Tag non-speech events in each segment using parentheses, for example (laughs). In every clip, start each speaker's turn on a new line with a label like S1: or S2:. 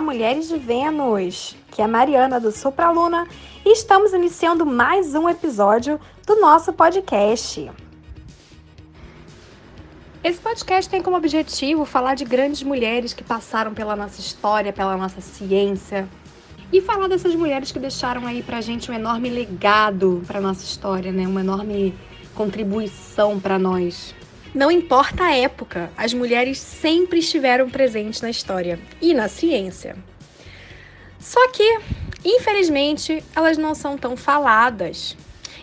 S1: Mulheres de Vênus! Que é a Mariana do Supraluna e estamos iniciando mais um episódio do nosso podcast. Esse podcast tem como objetivo falar de grandes mulheres que passaram pela nossa história, pela nossa ciência, e falar dessas mulheres que deixaram aí pra gente um enorme legado pra nossa história, né? Uma enorme contribuição para nós. Não importa a época, as mulheres sempre estiveram presentes na história e na ciência. Só que, infelizmente, elas não são tão faladas.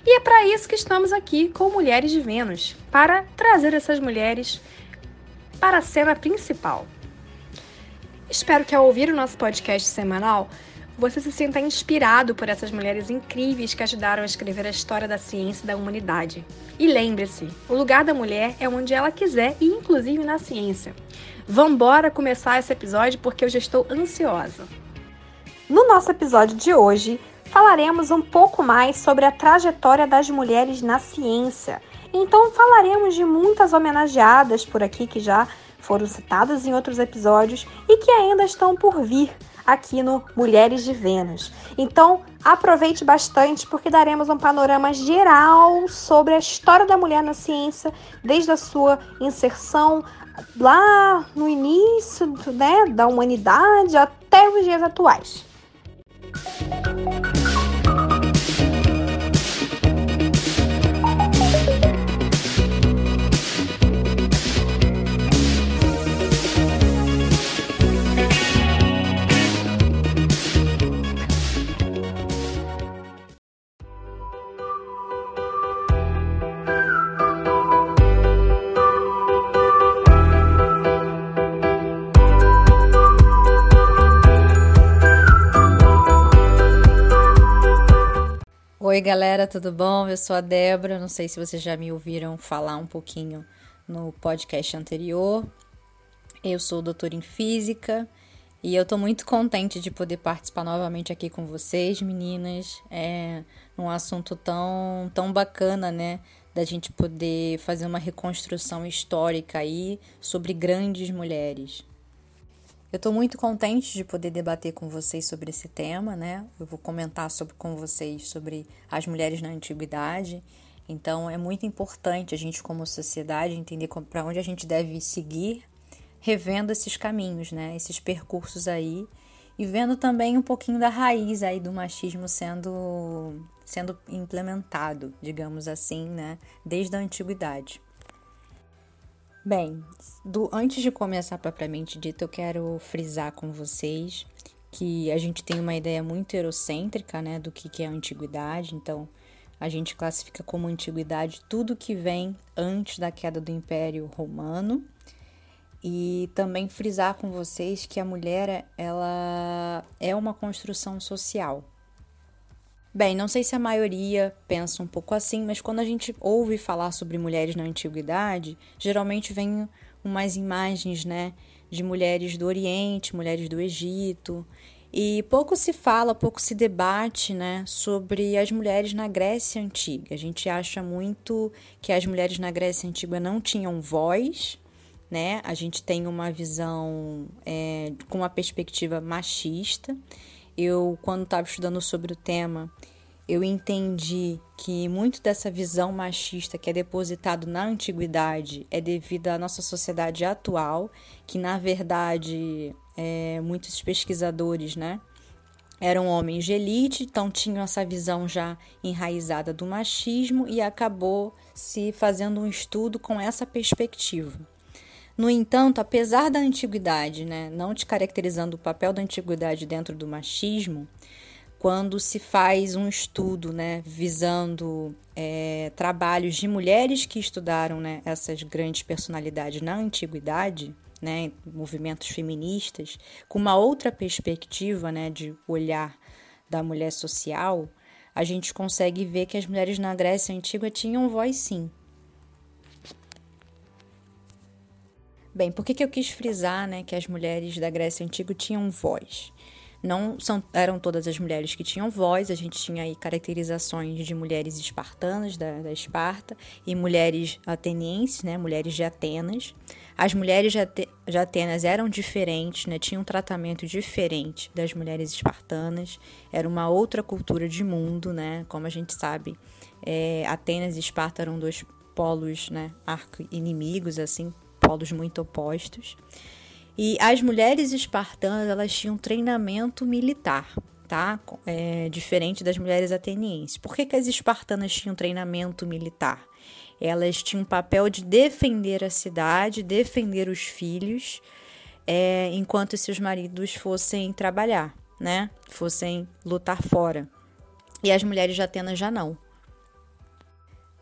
S1: E é para isso que estamos aqui com Mulheres de Vênus para trazer essas mulheres para a cena principal. Espero que ao ouvir o nosso podcast semanal você se sinta inspirado por essas mulheres incríveis que ajudaram a escrever a história da ciência e da humanidade. E lembre-se, o lugar da mulher é onde ela quiser e inclusive na ciência. Vambora começar esse episódio porque eu já estou ansiosa. No nosso episódio de hoje, falaremos um pouco mais sobre a trajetória das mulheres na ciência. Então falaremos de muitas homenageadas por aqui que já foram citadas em outros episódios e que ainda estão por vir aqui no Mulheres de Vênus. Então, aproveite bastante porque daremos um panorama geral sobre a história da mulher na ciência, desde a sua inserção lá no início né, da humanidade até os dias atuais.
S2: Galera, tudo bom? Eu sou a Débora. Não sei se vocês já me ouviram falar um pouquinho no podcast anterior. Eu sou doutora em física e eu tô muito contente de poder participar novamente aqui com vocês, meninas. É um assunto tão, tão bacana, né? Da gente poder fazer uma reconstrução histórica aí sobre grandes mulheres. Eu estou muito contente de poder debater com vocês sobre esse tema, né? Eu vou comentar sobre, com vocês sobre as mulheres na antiguidade. Então, é muito importante a gente, como sociedade, entender para onde a gente deve seguir, revendo esses caminhos, né? Esses percursos aí e vendo também um pouquinho da raiz aí do machismo sendo sendo implementado, digamos assim, né? Desde a antiguidade. Bem, do, antes de começar propriamente dito, eu quero frisar com vocês que a gente tem uma ideia muito eurocêntrica né, do que, que é a antiguidade, então a gente classifica como antiguidade tudo que vem antes da queda do Império Romano. E também frisar com vocês que a mulher ela é uma construção social, Bem, não sei se a maioria pensa um pouco assim, mas quando a gente ouve falar sobre mulheres na antiguidade, geralmente vem umas imagens, né, de mulheres do Oriente, mulheres do Egito, e pouco se fala, pouco se debate, né, sobre as mulheres na Grécia antiga. A gente acha muito que as mulheres na Grécia antiga não tinham voz, né? A gente tem uma visão é, com uma perspectiva machista eu, quando estava estudando sobre o tema, eu entendi que muito dessa visão machista que é depositado na antiguidade é devido à nossa sociedade atual, que na verdade é, muitos pesquisadores, né, eram homens de elite, então tinham essa visão já enraizada do machismo e acabou se fazendo um estudo com essa perspectiva. No entanto, apesar da antiguidade, né, não descaracterizando o papel da antiguidade dentro do machismo, quando se faz um estudo né, visando é, trabalhos de mulheres que estudaram né, essas grandes personalidades na antiguidade, né, movimentos feministas, com uma outra perspectiva né, de olhar da mulher social, a gente consegue ver que as mulheres na Grécia Antiga tinham voz sim, Bem, por que, que eu quis frisar né, que as mulheres da Grécia Antiga tinham voz? não são, eram todas as mulheres que tinham voz, a gente tinha aí caracterizações de mulheres espartanas da, da Esparta e mulheres atenienses, né, mulheres de Atenas. As mulheres de Atenas eram diferentes, né, tinham um tratamento diferente das mulheres espartanas, era uma outra cultura de mundo, né, como a gente sabe, é, Atenas e Esparta eram dois polos né, arco-inimigos, assim, polos muito opostos. E as mulheres espartanas, elas tinham treinamento militar, tá? É, diferente das mulheres atenienses. Por que, que as espartanas tinham treinamento militar? Elas tinham o papel de defender a cidade, defender os filhos, é, enquanto seus maridos fossem trabalhar, né? Fossem lutar fora. E as mulheres de Atenas já não.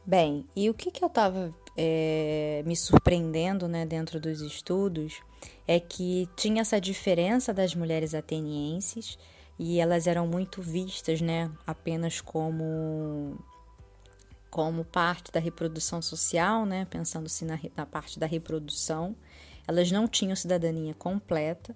S2: Bem, e o que, que eu estava é, me surpreendendo né, dentro dos estudos é que tinha essa diferença das mulheres atenienses e elas eram muito vistas né, apenas como como parte da reprodução social, né, pensando-se na, na parte da reprodução, elas não tinham cidadania completa,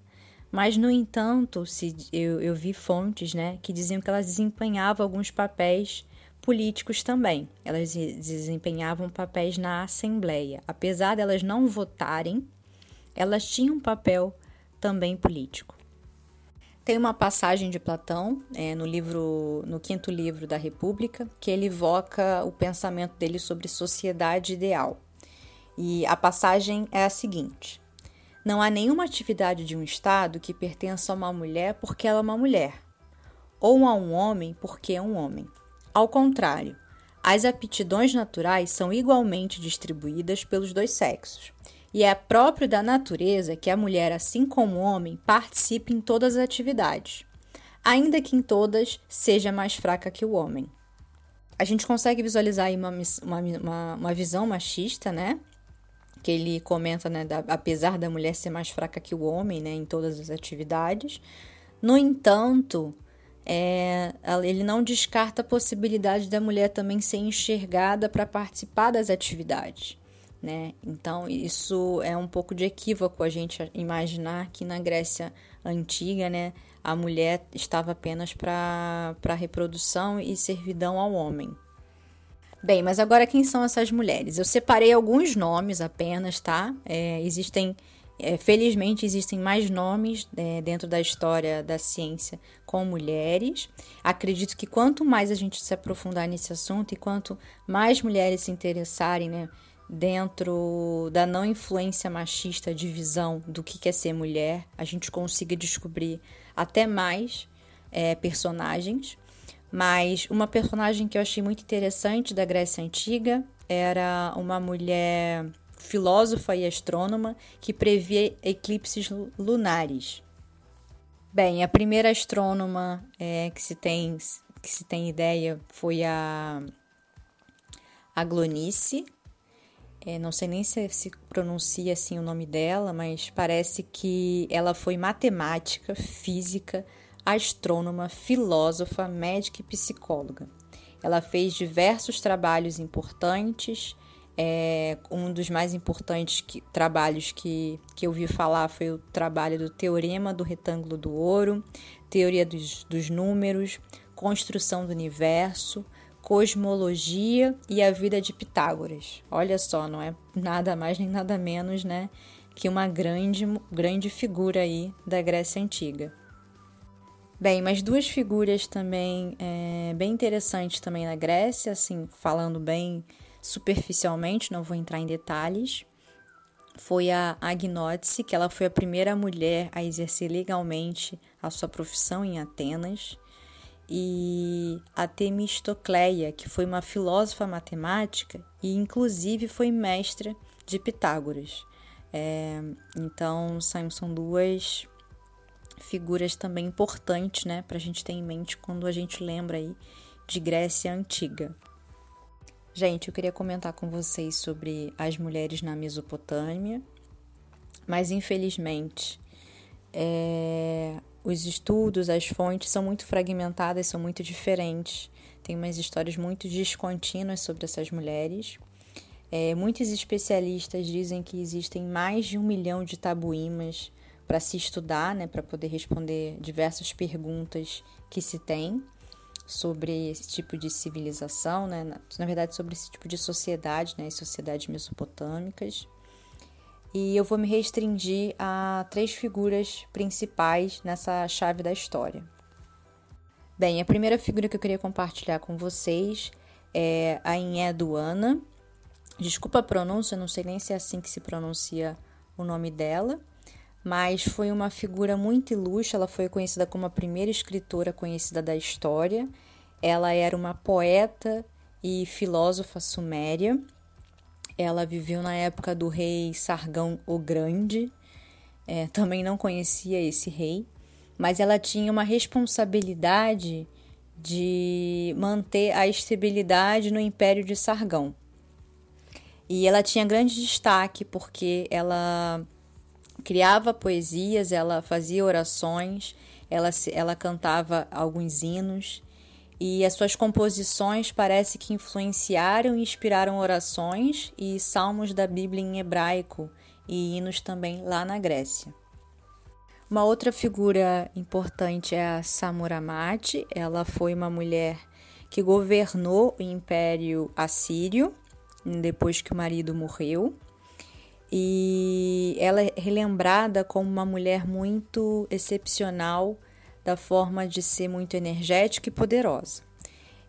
S2: mas, no entanto, se, eu, eu vi fontes né, que diziam que elas desempenhavam alguns papéis políticos também. Elas desempenhavam papéis na Assembleia. Apesar de elas não votarem, elas tinham um papel também político. Tem uma passagem de Platão é, no livro, no quinto livro da República, que ele evoca o pensamento dele sobre sociedade ideal. E a passagem é a seguinte: Não há nenhuma atividade de um Estado que pertença a uma mulher porque ela é uma mulher, ou a um homem porque é um homem. Ao contrário, as aptidões naturais são igualmente distribuídas pelos dois sexos, e é próprio da natureza que a mulher, assim como o homem, participe em todas as atividades, ainda que em todas seja mais fraca que o homem. A gente consegue visualizar aí uma, uma, uma visão machista, né? Que ele comenta, né? Da, apesar da mulher ser mais fraca que o homem, né? Em todas as atividades. No entanto, é, ele não descarta a possibilidade da mulher também ser enxergada para participar das atividades. Né? Então, isso é um pouco de equívoco a gente imaginar que na Grécia antiga né, a mulher estava apenas para reprodução e servidão ao homem. Bem, mas agora quem são essas mulheres? Eu separei alguns nomes apenas, tá? É, existem é, felizmente existem mais nomes é, dentro da história da ciência com mulheres. Acredito que quanto mais a gente se aprofundar nesse assunto e quanto mais mulheres se interessarem né, dentro da não influência machista de visão do que é ser mulher, a gente consiga descobrir até mais é, personagens. Mas uma personagem que eu achei muito interessante da Grécia Antiga era uma mulher filósofa e astrônoma que previa eclipses lunares. Bem, a primeira astrônoma é, que, se tem, que se tem ideia foi a, a Glonice. É, não sei nem se se pronuncia assim o nome dela, mas parece que ela foi matemática, física, astrônoma, filósofa, médica e psicóloga. Ela fez diversos trabalhos importantes é, um dos mais importantes que, trabalhos que, que eu vi falar foi o trabalho do Teorema do Retângulo do Ouro, Teoria dos, dos Números, Construção do Universo, Cosmologia e a Vida de Pitágoras. Olha só, não é nada mais nem nada menos, né? Que uma grande, grande figura aí da Grécia Antiga. Bem, mas duas figuras também é, bem interessantes também na Grécia, assim, falando bem superficialmente, não vou entrar em detalhes, foi a Agnótice, que ela foi a primeira mulher a exercer legalmente a sua profissão em Atenas, e a Temistocleia, que foi uma filósofa matemática e inclusive foi mestra de Pitágoras. É, então são, duas figuras também importantes né, para a gente ter em mente quando a gente lembra aí de Grécia Antiga. Gente, eu queria comentar com vocês sobre as mulheres na Mesopotâmia, mas infelizmente é, os estudos, as fontes são muito fragmentadas, são muito diferentes. Tem umas histórias muito descontínuas sobre essas mulheres. É, muitos especialistas dizem que existem mais de um milhão de tabuímas para se estudar, né, para poder responder diversas perguntas que se tem sobre esse tipo de civilização, né, na, na verdade sobre esse tipo de sociedade, né, sociedades mesopotâmicas. E eu vou me restringir a três figuras principais nessa chave da história. Bem, a primeira figura que eu queria compartilhar com vocês é a Inheduana. Desculpa a pronúncia, não sei nem se é assim que se pronuncia o nome dela, mas foi uma figura muito ilustre. Ela foi conhecida como a primeira escritora conhecida da história. Ela era uma poeta e filósofa suméria. Ela viveu na época do rei Sargão o Grande. É, também não conhecia esse rei, mas ela tinha uma responsabilidade de manter a estabilidade no Império de Sargão. E ela tinha grande destaque porque ela criava poesias, ela fazia orações, ela, ela cantava alguns hinos e as suas composições parece que influenciaram e inspiraram orações e salmos da Bíblia em hebraico e hinos também lá na Grécia. Uma outra figura importante é a Samuramati. Ela foi uma mulher que governou o Império Assírio depois que o marido morreu. E ela é relembrada como uma mulher muito excepcional, da forma de ser muito energética e poderosa.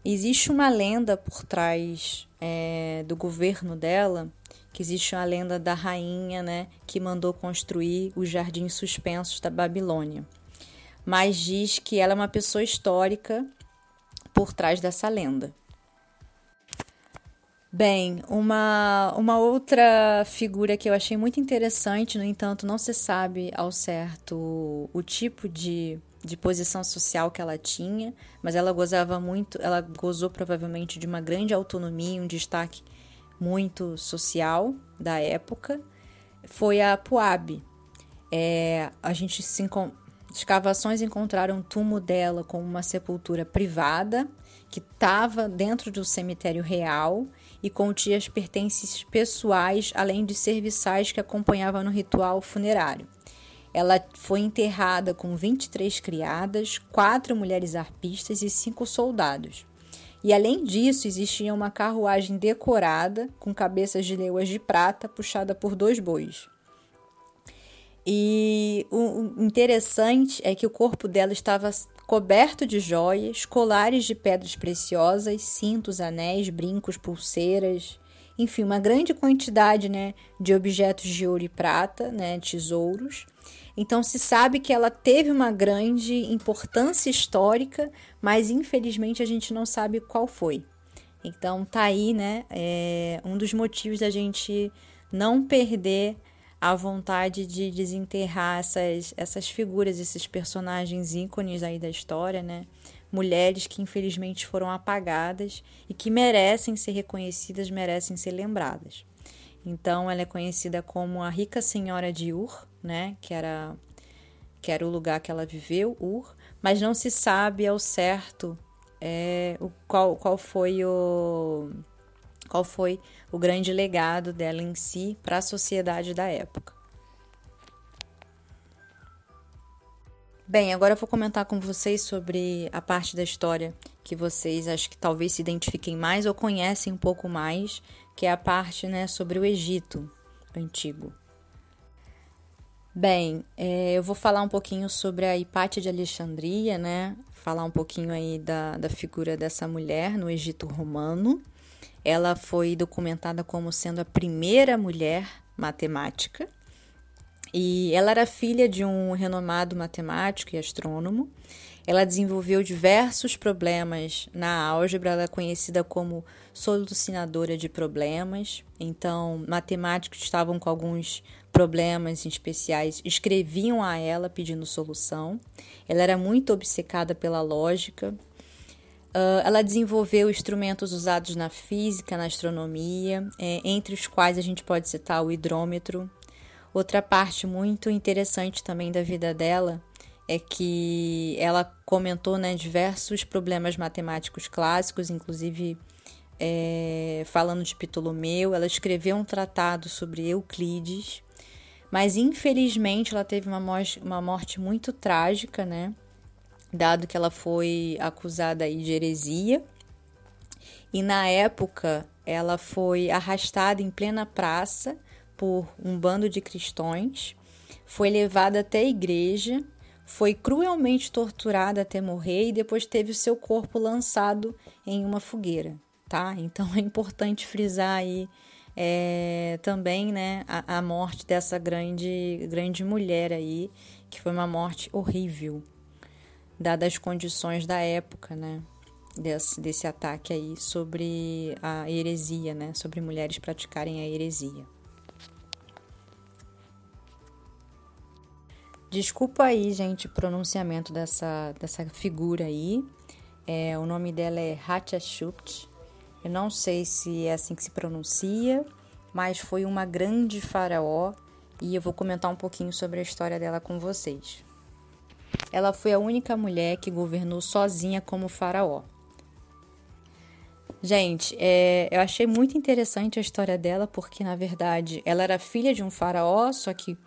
S2: Existe uma lenda por trás é, do governo dela, que existe uma lenda da rainha né, que mandou construir os jardins suspensos da Babilônia. Mas diz que ela é uma pessoa histórica por trás dessa lenda. Bem, uma, uma outra figura que eu achei muito interessante, no entanto, não se sabe ao certo o tipo de, de posição social que ela tinha, mas ela gozava muito, ela gozou provavelmente de uma grande autonomia, um destaque muito social da época, foi a Puab. É, a gente se escavações encontraram o túmulo dela com uma sepultura privada que estava dentro do cemitério real e continha as pertences pessoais, além de serviçais que acompanhavam no ritual funerário. Ela foi enterrada com 23 criadas, quatro mulheres arpistas e cinco soldados. E além disso, existia uma carruagem decorada com cabeças de leoas de prata puxada por dois bois. E o interessante é que o corpo dela estava coberto de joias, colares de pedras preciosas, cintos, anéis, brincos, pulseiras, enfim, uma grande quantidade né, de objetos de ouro e prata, né, tesouros. Então se sabe que ela teve uma grande importância histórica, mas infelizmente a gente não sabe qual foi. Então tá aí, né, é, um dos motivos da gente não perder a vontade de desenterrar essas, essas figuras, esses personagens ícones aí da história, né? Mulheres que infelizmente foram apagadas e que merecem ser reconhecidas, merecem ser lembradas. Então ela é conhecida como a rica senhora de Ur, né? Que era, que era o lugar que ela viveu, Ur, mas não se sabe ao certo é, o, qual, qual foi o qual foi o grande legado dela em si para a sociedade da época. Bem, agora eu vou comentar com vocês sobre a parte da história que vocês acho que talvez se identifiquem mais ou conhecem um pouco mais, que é a parte né, sobre o Egito antigo. Bem, é, eu vou falar um pouquinho sobre a Hipátia de Alexandria, né? Falar um pouquinho aí da, da figura dessa mulher no Egito romano. Ela foi documentada como sendo a primeira mulher matemática e ela era filha de um renomado matemático e astrônomo. Ela desenvolveu diversos problemas na álgebra, ela é conhecida como solucionadora de problemas. Então, matemáticos estavam com alguns problemas especiais, escreviam a ela pedindo solução. Ela era muito obcecada pela lógica, Uh, ela desenvolveu instrumentos usados na física, na astronomia, é, entre os quais a gente pode citar o hidrômetro. Outra parte muito interessante também da vida dela é que ela comentou né, diversos problemas matemáticos clássicos, inclusive é, falando de Ptolomeu. Ela escreveu um tratado sobre Euclides, mas infelizmente ela teve uma uma morte muito trágica, né? Dado que ela foi acusada aí de heresia. E na época ela foi arrastada em plena praça por um bando de cristãos, foi levada até a igreja, foi cruelmente torturada até morrer e depois teve o seu corpo lançado em uma fogueira, tá? (laughs) Então é importante frisar aí é, também né, a, a, morte dessa grande, grande mulher aí, que foi uma morte horrível, dadas as condições da época, né? Desse, desse ataque aí sobre a heresia, né? Sobre mulheres praticarem a heresia. Desculpa aí, gente, o pronunciamento dessa, dessa figura aí. É, o nome dela é Hatshepsut. Eu não sei se é assim que se pronuncia, mas foi uma grande faraó e eu vou comentar um pouquinho sobre a história dela com vocês. Ela foi a única mulher que governou sozinha como faraó. Gente, é, eu achei muito interessante a história dela, porque na verdade ela era filha de um faraó, só que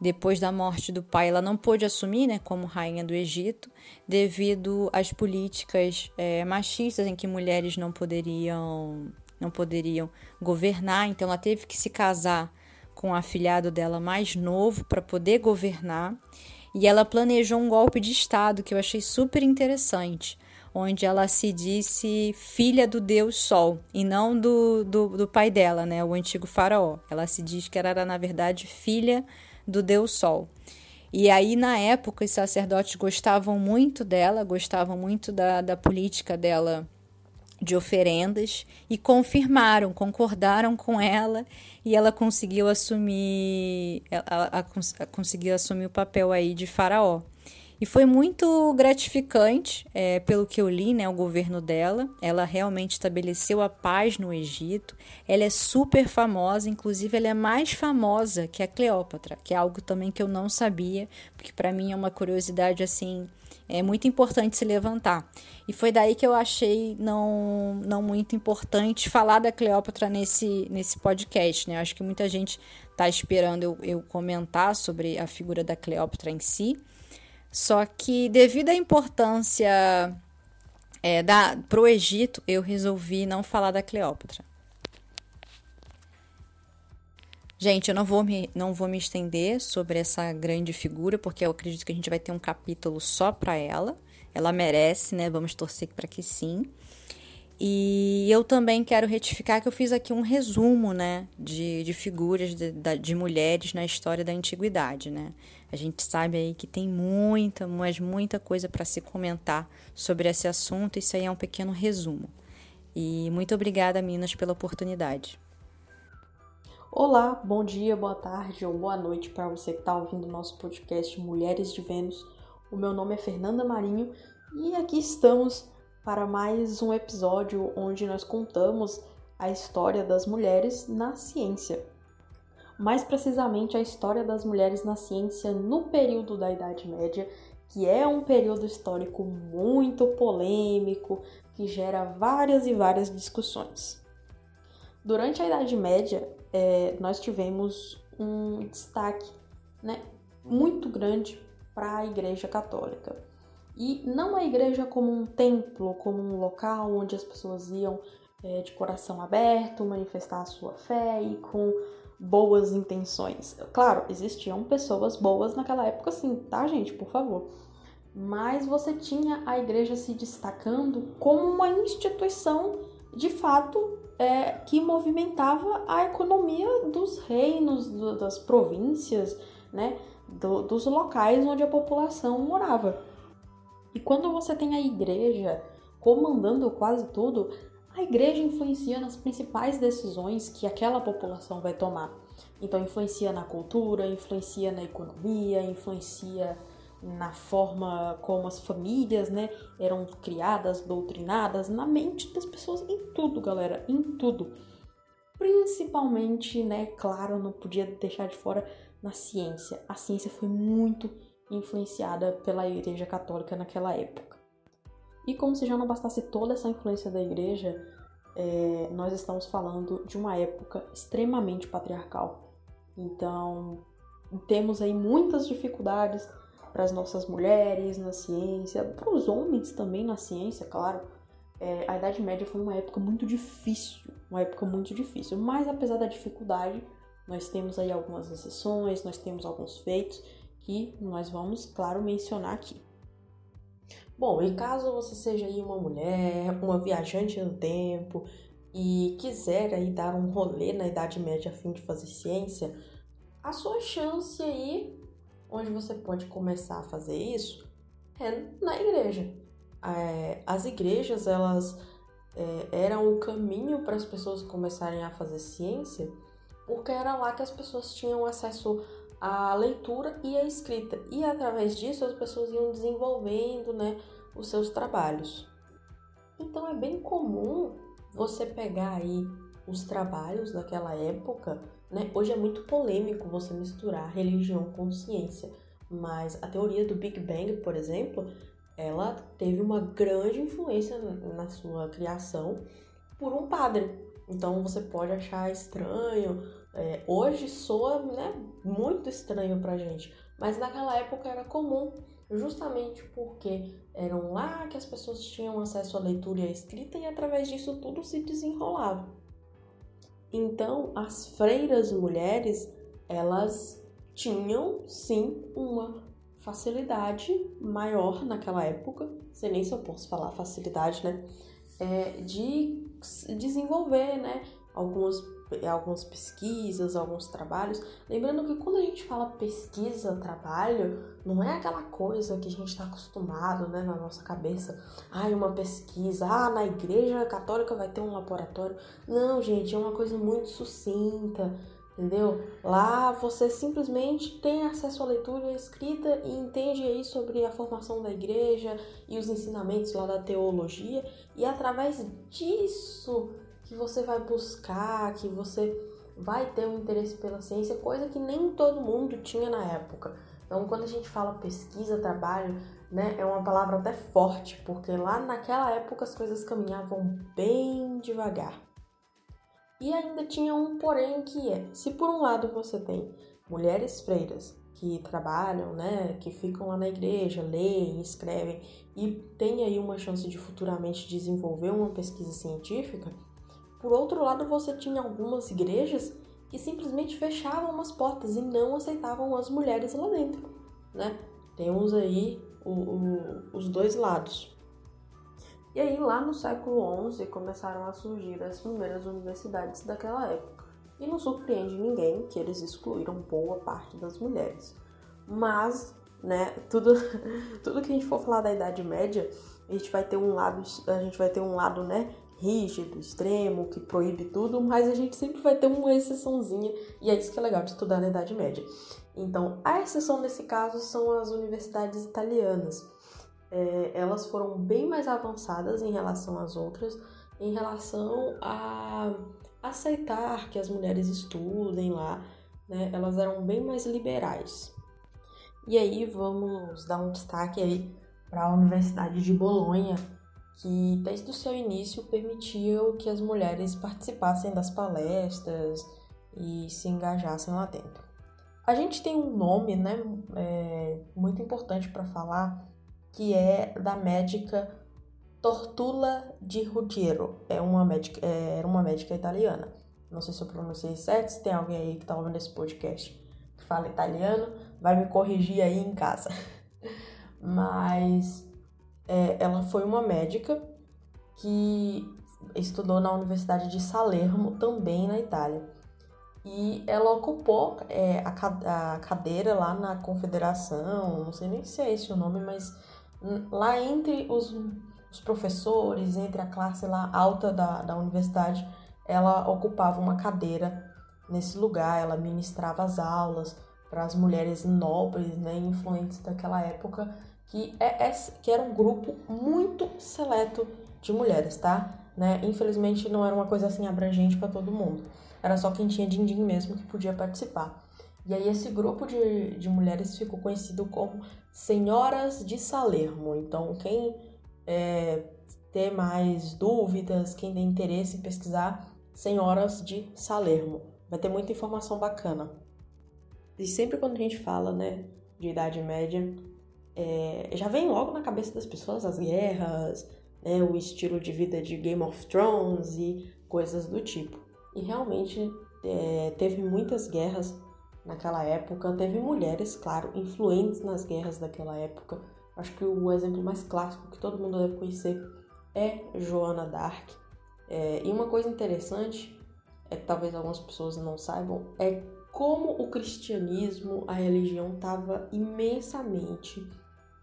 S2: depois da morte do pai, ela não pôde assumir né, como rainha do Egito, devido às políticas é, machistas em que mulheres não poderiam, não poderiam governar. Então, ela teve que se casar com o afilhado dela mais novo para poder governar. E ela planejou um golpe de Estado que eu achei super interessante, onde ela se disse filha do deus Sol e não do, do, do pai dela, né, o antigo faraó. Ela se diz que ela era, na verdade, filha do Deus Sol. E aí, na época, os sacerdotes gostavam muito dela, gostavam muito da, da política dela de oferendas e confirmaram, concordaram com ela e ela conseguiu assumir, ela, ela, ela conseguiu assumir o papel aí de faraó. E foi muito gratificante, é, pelo que eu li, né, o governo dela. Ela realmente estabeleceu a paz no Egito. Ela é super famosa, inclusive ela é mais famosa que a Cleópatra, que é algo também que eu não sabia, porque para mim é uma curiosidade assim, é muito importante se levantar. E foi daí que eu achei não, não muito importante falar da Cleópatra nesse, nesse podcast, né? Eu acho que muita gente está esperando eu, eu comentar sobre a figura da Cleópatra em si. Só que, devido à importância é, para o Egito, eu resolvi não falar da Cleópatra. Gente, eu não vou, me, não vou me estender sobre essa grande figura, porque eu acredito que a gente vai ter um capítulo só para ela. Ela merece, né? Vamos torcer para que sim. E eu também quero retificar que eu fiz aqui um resumo, né, de, de figuras de, de mulheres na história da antiguidade, né. A gente sabe aí que tem muita, mas muita coisa para se comentar sobre esse assunto. Isso aí é um pequeno resumo. E muito obrigada, Minas, pela oportunidade.
S3: Olá, bom dia, boa tarde ou boa noite para você que está ouvindo o nosso podcast Mulheres de Vênus. O meu nome é Fernanda Marinho e aqui estamos para mais um episódio onde nós contamos a história das mulheres na ciência mais precisamente a história das mulheres na ciência no período da Idade Média, que é um período histórico muito polêmico, que gera várias e várias discussões. Durante a Idade Média, é, nós tivemos um destaque né, muito grande para a Igreja Católica. E não a igreja como um templo, como um local onde as pessoas iam é, de coração aberto manifestar a sua fé e com boas intenções. Claro, existiam pessoas boas naquela época, sim, tá, gente? Por favor. Mas você tinha a igreja se destacando como uma instituição de fato é, que movimentava a economia dos reinos, do, das províncias, né? Do, dos locais onde a população morava. E quando você tem a igreja comandando quase tudo, a igreja influencia nas principais decisões que aquela população vai tomar. Então, influencia na cultura, influencia na economia, influencia na forma como as famílias, né, eram criadas, doutrinadas, na mente das pessoas, em tudo, galera, em tudo. Principalmente, né, claro, não podia deixar de fora na ciência. A ciência foi muito influenciada pela Igreja Católica naquela época. E como se já não bastasse toda essa influência da igreja, é, nós estamos falando de uma época extremamente patriarcal. Então, temos aí muitas dificuldades para as nossas mulheres na ciência, para os homens também na ciência, claro. É, a Idade Média foi uma época muito difícil, uma época muito difícil. Mas apesar da dificuldade, nós temos aí algumas exceções, nós temos alguns feitos que nós vamos, claro, mencionar aqui. Bom, e caso você seja aí uma mulher, uma viajante no tempo e quiser aí dar um rolê na Idade Média a fim de fazer ciência, a sua chance aí, onde você pode começar a fazer isso, é na igreja. É, as igrejas, elas é, eram o caminho para as pessoas começarem a fazer ciência, porque era lá que as pessoas tinham acesso à leitura e à escrita. E através disso as pessoas iam desenvolvendo né, os seus trabalhos. Então é bem comum você pegar aí os trabalhos daquela época né? Hoje é muito polêmico você misturar religião com ciência, mas a teoria do Big Bang, por exemplo, ela teve uma grande influência na sua criação por um padre. Então você pode achar estranho, é, hoje soa né, muito estranho pra gente, mas naquela época era comum, justamente porque eram lá que as pessoas tinham acesso à leitura e à escrita e através disso tudo se desenrolava. Então, as freiras mulheres, elas tinham sim uma facilidade maior naquela época, sei nem se eu posso falar facilidade, né? É, de desenvolver, né? Algumas algumas pesquisas, alguns trabalhos. Lembrando que quando a gente fala pesquisa, trabalho, não é aquela coisa que a gente está acostumado né, na nossa cabeça. Ai, uma pesquisa, ah, na igreja católica vai ter um laboratório. Não, gente, é uma coisa muito sucinta, entendeu? Lá você simplesmente tem acesso à leitura e à escrita e entende aí sobre a formação da igreja e os ensinamentos lá da teologia, e através disso que você vai buscar, que você vai ter um interesse pela ciência, coisa que nem todo mundo tinha na época. Então, quando a gente fala pesquisa, trabalho, né, é uma palavra até forte, porque lá naquela época as coisas caminhavam bem devagar. E ainda tinha um porém que é, se por um lado você tem mulheres freiras que trabalham, né, que ficam lá na igreja, leem, escrevem e têm aí uma chance de futuramente desenvolver uma pesquisa científica, por outro lado, você tinha algumas igrejas que simplesmente fechavam as portas e não aceitavam as mulheres lá dentro, né? Temos aí o, o, os dois lados. E aí, lá no século XI, começaram a surgir as primeiras universidades daquela época. E não surpreende ninguém que eles excluíram boa parte das mulheres. Mas, né, tudo, (laughs) tudo que a gente for falar da Idade Média, a gente vai ter um lado, a gente vai ter um lado, né, rígido, extremo, que proíbe tudo, mas a gente sempre vai ter uma exceçãozinha, e é isso que é legal de estudar na Idade Média. Então, a exceção nesse caso são as universidades italianas. É, elas foram bem mais avançadas em relação às outras, em relação a aceitar que as mulheres estudem lá, né? Elas eram bem mais liberais. E aí vamos dar um destaque aí para a Universidade de Bolonha, que desde o seu início permitiu que as mulheres participassem das palestras e se engajassem lá dentro. A gente tem um nome, né, é, muito importante para falar, que é da médica Tortula di Ruggiero. É uma médica, é, era uma médica italiana. Não sei se eu pronunciei certo, se tem alguém aí que está ouvindo esse podcast que fala italiano, vai me corrigir aí em casa. (laughs) Mas é, ela foi uma médica que estudou na Universidade de Salermo, também na Itália. E ela ocupou é, a, a cadeira lá na confederação, não sei nem se é esse o nome, mas lá entre os, os professores, entre a classe lá alta da, da universidade, ela ocupava uma cadeira nesse lugar, ela ministrava as aulas para as mulheres nobres, né, influentes daquela época que, é, que era um grupo muito seleto de mulheres, tá? Né? Infelizmente não era uma coisa assim abrangente para todo mundo. Era só quem tinha din-din mesmo que podia participar. E aí esse grupo de, de mulheres ficou conhecido como Senhoras de Salermo. Então quem é, ter mais dúvidas, quem tem interesse em pesquisar, Senhoras de Salermo. Vai ter muita informação bacana. E sempre quando a gente fala, né, de Idade Média, é, já vem logo na cabeça das pessoas as guerras, né, o estilo de vida de Game of Thrones e coisas do tipo. E realmente é, teve muitas guerras naquela época, teve mulheres, claro, influentes nas guerras daquela época. Acho que o exemplo mais clássico que todo mundo deve conhecer é Joana d'Arc. É, e uma coisa interessante, é que talvez algumas pessoas não saibam, é como o cristianismo, a religião, estava imensamente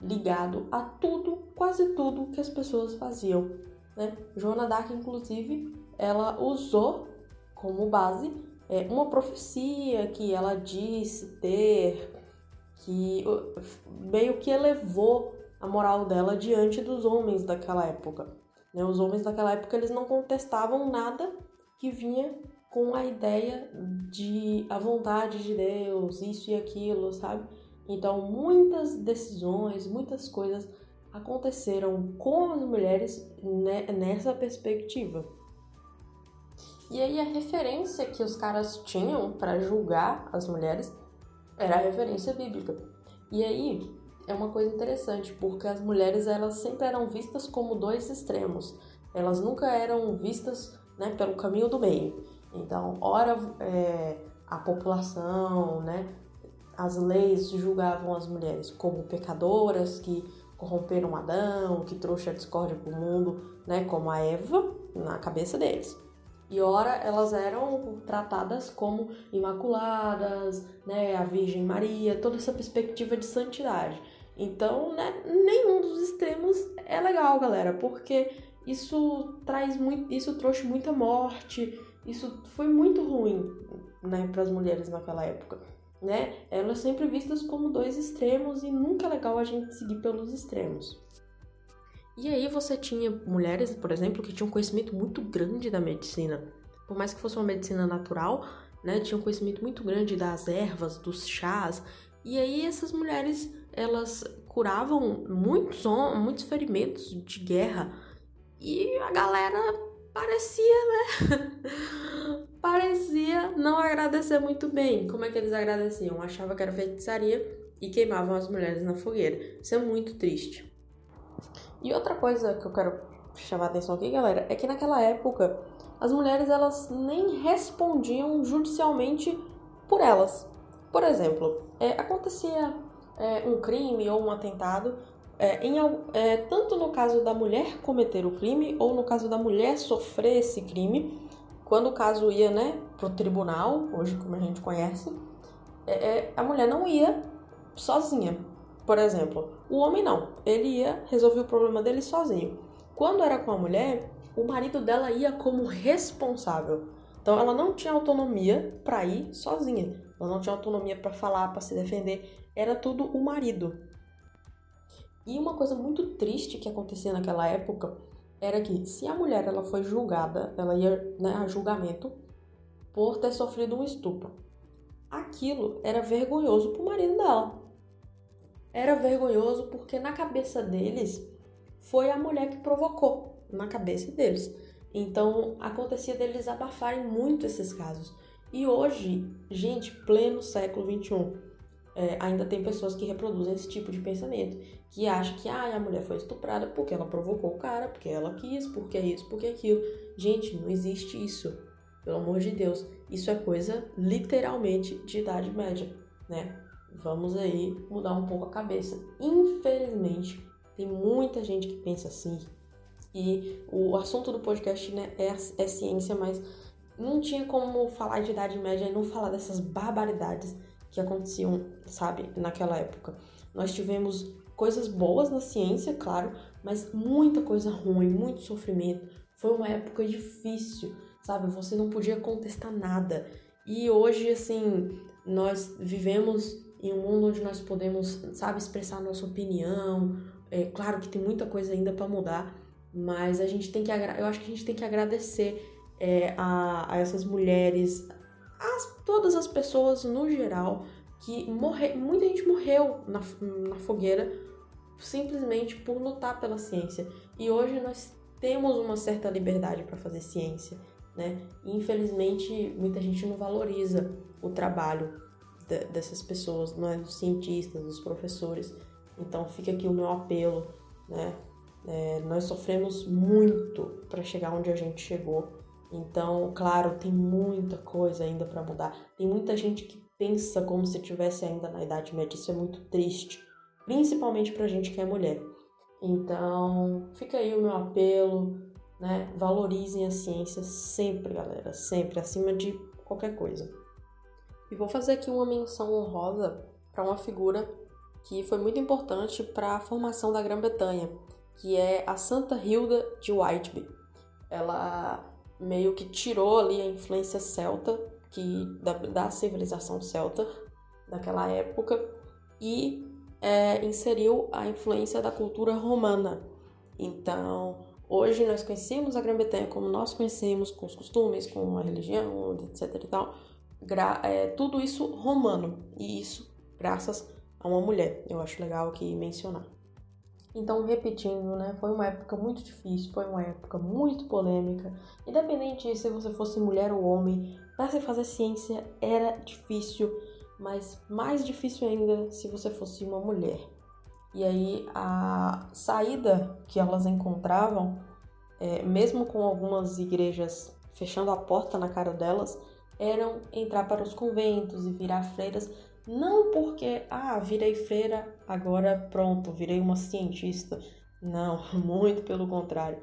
S3: ligado a tudo, quase tudo que as pessoas faziam. Né? Joana d'Arc, inclusive, ela usou como base é, uma profecia que ela disse ter, que meio que elevou a moral dela diante dos homens daquela época. Né? Os homens daquela época eles não contestavam nada que vinha com a ideia de a vontade de Deus, isso e aquilo, sabe? Então, muitas decisões, muitas coisas aconteceram com as mulheres nessa perspectiva. E aí a referência que os caras tinham para julgar as mulheres era a referência bíblica. E aí é uma coisa interessante, porque as mulheres elas sempre eram vistas como dois extremos. Elas nunca eram vistas né, pelo caminho do meio. Então, ora é, a população, né, as leis julgavam as mulheres como pecadoras que corromperam Adão, que trouxe a discórdia para o mundo, né, como a Eva na cabeça deles. E ora elas eram tratadas como imaculadas, né, a Virgem Maria, toda essa perspectiva de santidade. Então, né, nenhum dos extremos é legal, galera, porque isso traz muito, isso trouxe muita morte, isso foi muito ruim, né, para as mulheres naquela época, né? Elas sempre vistas como dois extremos e nunca é legal a gente seguir pelos extremos. E aí você tinha mulheres, por exemplo, que tinham conhecimento muito grande da medicina. Por mais que fosse uma medicina natural, né, tinham conhecimento muito grande das ervas, dos chás. E aí essas mulheres, elas curavam muitos, muitos ferimentos de guerra. E a galera parecia, né? (laughs) parecia não agradecer muito bem. Como é que eles agradeciam? Achava que era feitiçaria e queimavam as mulheres na fogueira. Isso é muito triste. E outra coisa que eu quero chamar a atenção aqui, galera, é que naquela época as mulheres elas nem respondiam judicialmente por elas. Por exemplo, é, acontecia é, um crime ou um atentado, é, em, é, tanto no caso da mulher cometer o crime ou no caso da mulher sofrer esse crime, quando o caso ia né, para o tribunal, hoje como a gente conhece, é, é, a mulher não ia sozinha. Por exemplo, o homem não, ele ia resolver o problema dele sozinho. Quando era com a mulher, o marido dela ia como responsável. Então ela não tinha autonomia para ir sozinha. Ela não tinha autonomia para falar, para se defender. Era tudo o marido. E uma coisa muito triste que acontecia naquela época era que se a mulher ela foi julgada, ela ia né, a julgamento por ter sofrido um estupro. Aquilo era vergonhoso para o marido dela era vergonhoso porque na cabeça deles foi a mulher que provocou, na cabeça deles. Então acontecia deles abafarem muito esses casos. E hoje, gente, pleno século XXI, é, ainda tem pessoas que reproduzem esse tipo de pensamento, que acham que ah, a mulher foi estuprada porque ela provocou o cara, porque ela quis, porque isso, porque aquilo. Gente, não existe isso. Pelo amor de Deus, isso é coisa literalmente de idade média, né? Vamos aí mudar um pouco a cabeça. Infelizmente, tem muita gente que pensa assim. E o assunto do podcast né, é, é ciência, mas não tinha como falar de Idade Média e não falar dessas barbaridades que aconteciam, sabe, naquela época. Nós tivemos coisas boas na ciência, claro, mas muita coisa ruim, muito sofrimento. Foi uma época difícil, sabe? Você não podia contestar nada. E hoje, assim, nós vivemos em um mundo onde nós podemos, sabe, expressar nossa opinião. É claro que tem muita coisa ainda para mudar, mas a gente tem que, eu acho que a gente tem que agradecer é, a, a, essas mulheres, as, todas as pessoas no geral que morre, muita gente morreu na, na fogueira simplesmente por lutar pela ciência. E hoje nós temos uma certa liberdade para fazer ciência, né? E infelizmente muita gente não valoriza o trabalho de, dessas pessoas, não é dos cientistas, dos professores. Então fica aqui o meu apelo, né? É, nós sofremos muito para chegar onde a gente chegou. Então, claro, tem muita coisa ainda para mudar. Tem muita gente que pensa como se estivesse ainda na Idade Média. Isso é muito triste, principalmente para gente que é mulher. Então, fica aí o meu apelo, né? Valorizem a ciência sempre, galera, sempre, acima de qualquer coisa. E vou fazer aqui uma menção honrosa para uma figura que foi muito importante para a formação da Grã-Bretanha, que é a Santa Hilda de Whitby. Ela meio que tirou ali a influência celta que da, da civilização celta daquela época e é, inseriu a influência da cultura romana. Então, hoje nós conhecemos a Grã-Bretanha como nós conhecemos, com os costumes, com a religião, etc e tal. Gra é, tudo isso romano, e isso graças a uma mulher. Eu acho legal aqui mencionar. Então, repetindo, né, foi uma época muito difícil, foi uma época muito polêmica. Independente de se você fosse mulher ou homem, para se fazer ciência era difícil, mas mais difícil ainda se você fosse uma mulher. E aí a saída que elas encontravam, é, mesmo com algumas igrejas fechando a porta na cara delas, eram entrar para os conventos e virar freiras não porque, ah, virei freira, agora pronto, virei uma cientista. Não, (laughs) muito pelo contrário.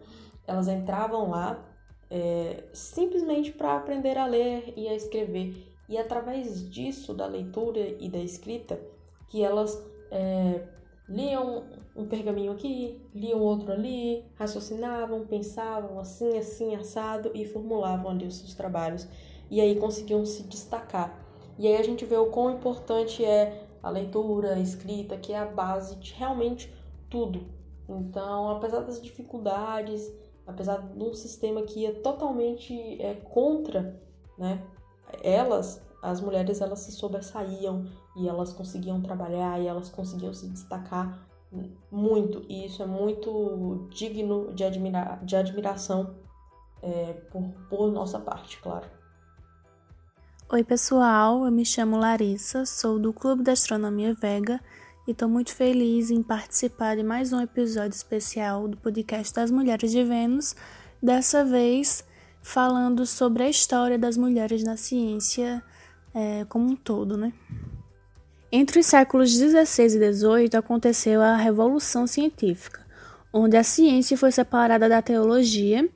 S3: Elas entravam lá é, simplesmente para aprender a ler e a escrever. E através disso, da leitura e da escrita, que elas é, liam um pergaminho aqui, liam outro ali, raciocinavam, pensavam assim, assim, assado e formulavam ali os seus trabalhos. E aí conseguiam se destacar. E aí a gente vê o quão importante é a leitura, a escrita, que é a base de realmente tudo. Então, apesar das dificuldades, apesar de um sistema que ia totalmente é, contra, né, elas, as mulheres, elas se sobressaíam e elas conseguiam trabalhar e elas conseguiam se destacar muito. E isso é muito digno de, admira de admiração é, por, por nossa parte, claro.
S4: Oi, pessoal, eu me chamo Larissa, sou do Clube da Astronomia Vega e estou muito feliz em participar de mais um episódio especial do podcast das Mulheres de Vênus, dessa vez falando sobre a história das mulheres na ciência é, como um todo, né? Entre os séculos 16 e 18 aconteceu a Revolução Científica, onde a ciência foi separada da teologia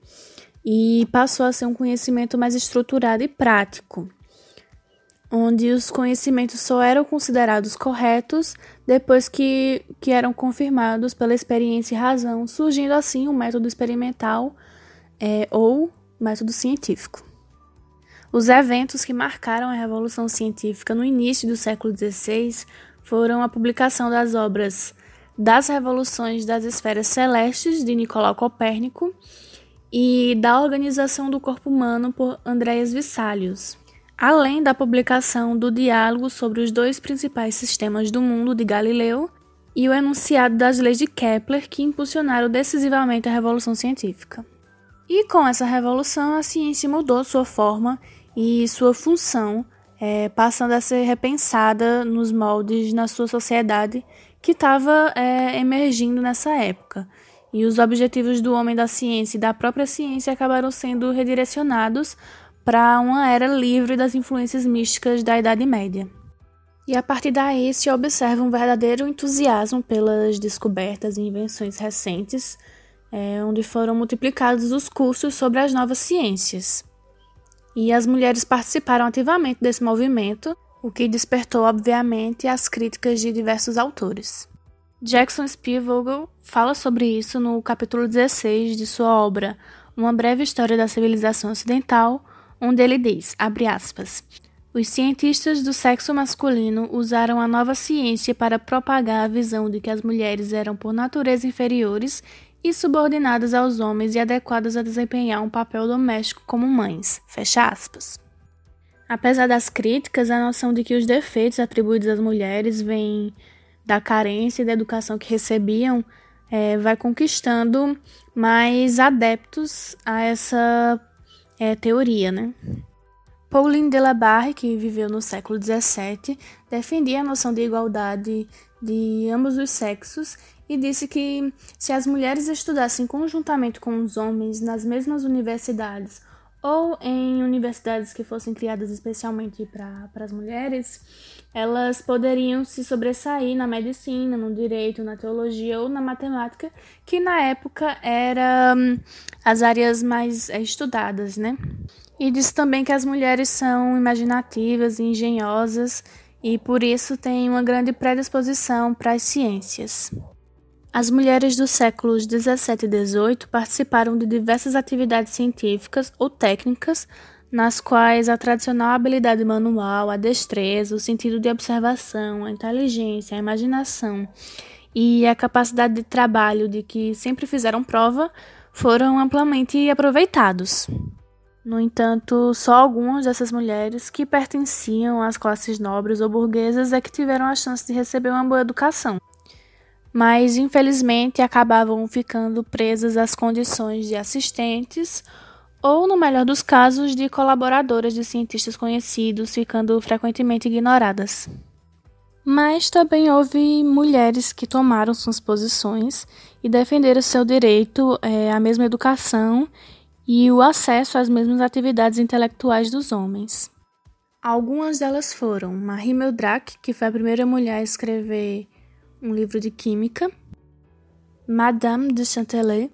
S4: e passou a ser um conhecimento mais estruturado e prático onde os conhecimentos só eram considerados corretos depois que, que eram confirmados pela experiência e razão, surgindo assim o um método experimental é, ou método científico. Os eventos que marcaram a Revolução Científica no início do século XVI foram a publicação das obras Das Revoluções das Esferas Celestes, de Nicolau Copérnico, e da Organização do Corpo Humano, por Andreas Vissalius além da publicação do diálogo sobre os dois principais sistemas do mundo de Galileu e o enunciado das leis de Kepler que impulsionaram decisivamente a revolução científica. E com essa revolução, a ciência mudou sua forma e sua função, é, passando a ser repensada nos moldes na sua sociedade que estava é, emergindo nessa época. E os objetivos do homem da ciência e da própria ciência acabaram sendo redirecionados para uma era livre das influências místicas da Idade Média. E a partir daí se observa um verdadeiro entusiasmo pelas descobertas e invenções recentes, é, onde foram multiplicados os cursos sobre as novas ciências. E as mulheres participaram ativamente desse movimento, o que despertou, obviamente, as críticas de diversos autores. Jackson Spivogel fala sobre isso no capítulo 16 de sua obra Uma Breve História da Civilização Ocidental, onde ele diz, aspas, os cientistas do sexo masculino usaram a nova ciência para propagar a visão de que as mulheres eram por natureza inferiores e subordinadas aos homens e adequadas a desempenhar um papel doméstico como mães. Fecha aspas. Apesar das críticas, a noção de que os defeitos atribuídos às mulheres vêm da carência e da educação que recebiam é, vai conquistando mais adeptos a essa é, teoria, né? Pauline Delabarre, que viveu no século XVII, defendia a noção de igualdade de ambos os sexos e disse que se as mulheres estudassem conjuntamente com os homens nas mesmas universidades ou em universidades que fossem criadas especialmente para as mulheres, elas poderiam se sobressair na medicina, no direito, na teologia ou na matemática, que na época eram as áreas mais é, estudadas, né? E disse também que as mulheres são imaginativas engenhosas e por isso têm uma grande predisposição para as ciências. As mulheres dos séculos 17 e 18 participaram de diversas atividades científicas ou técnicas, nas quais a tradicional habilidade manual, a destreza, o sentido de observação, a inteligência, a imaginação e a capacidade de trabalho de que sempre fizeram prova foram amplamente aproveitados. No entanto, só algumas dessas mulheres que pertenciam às classes nobres ou burguesas é que tiveram a chance de receber uma boa educação mas infelizmente acabavam ficando presas às condições de assistentes ou, no melhor dos casos, de colaboradoras de cientistas conhecidos, ficando frequentemente ignoradas. Mas também houve mulheres que tomaram suas posições e defenderam seu direito é, à mesma educação e o acesso às mesmas atividades intelectuais dos homens. Algumas delas foram Marie Meldrac, que foi a primeira mulher a escrever um livro de química. Madame de Chantelet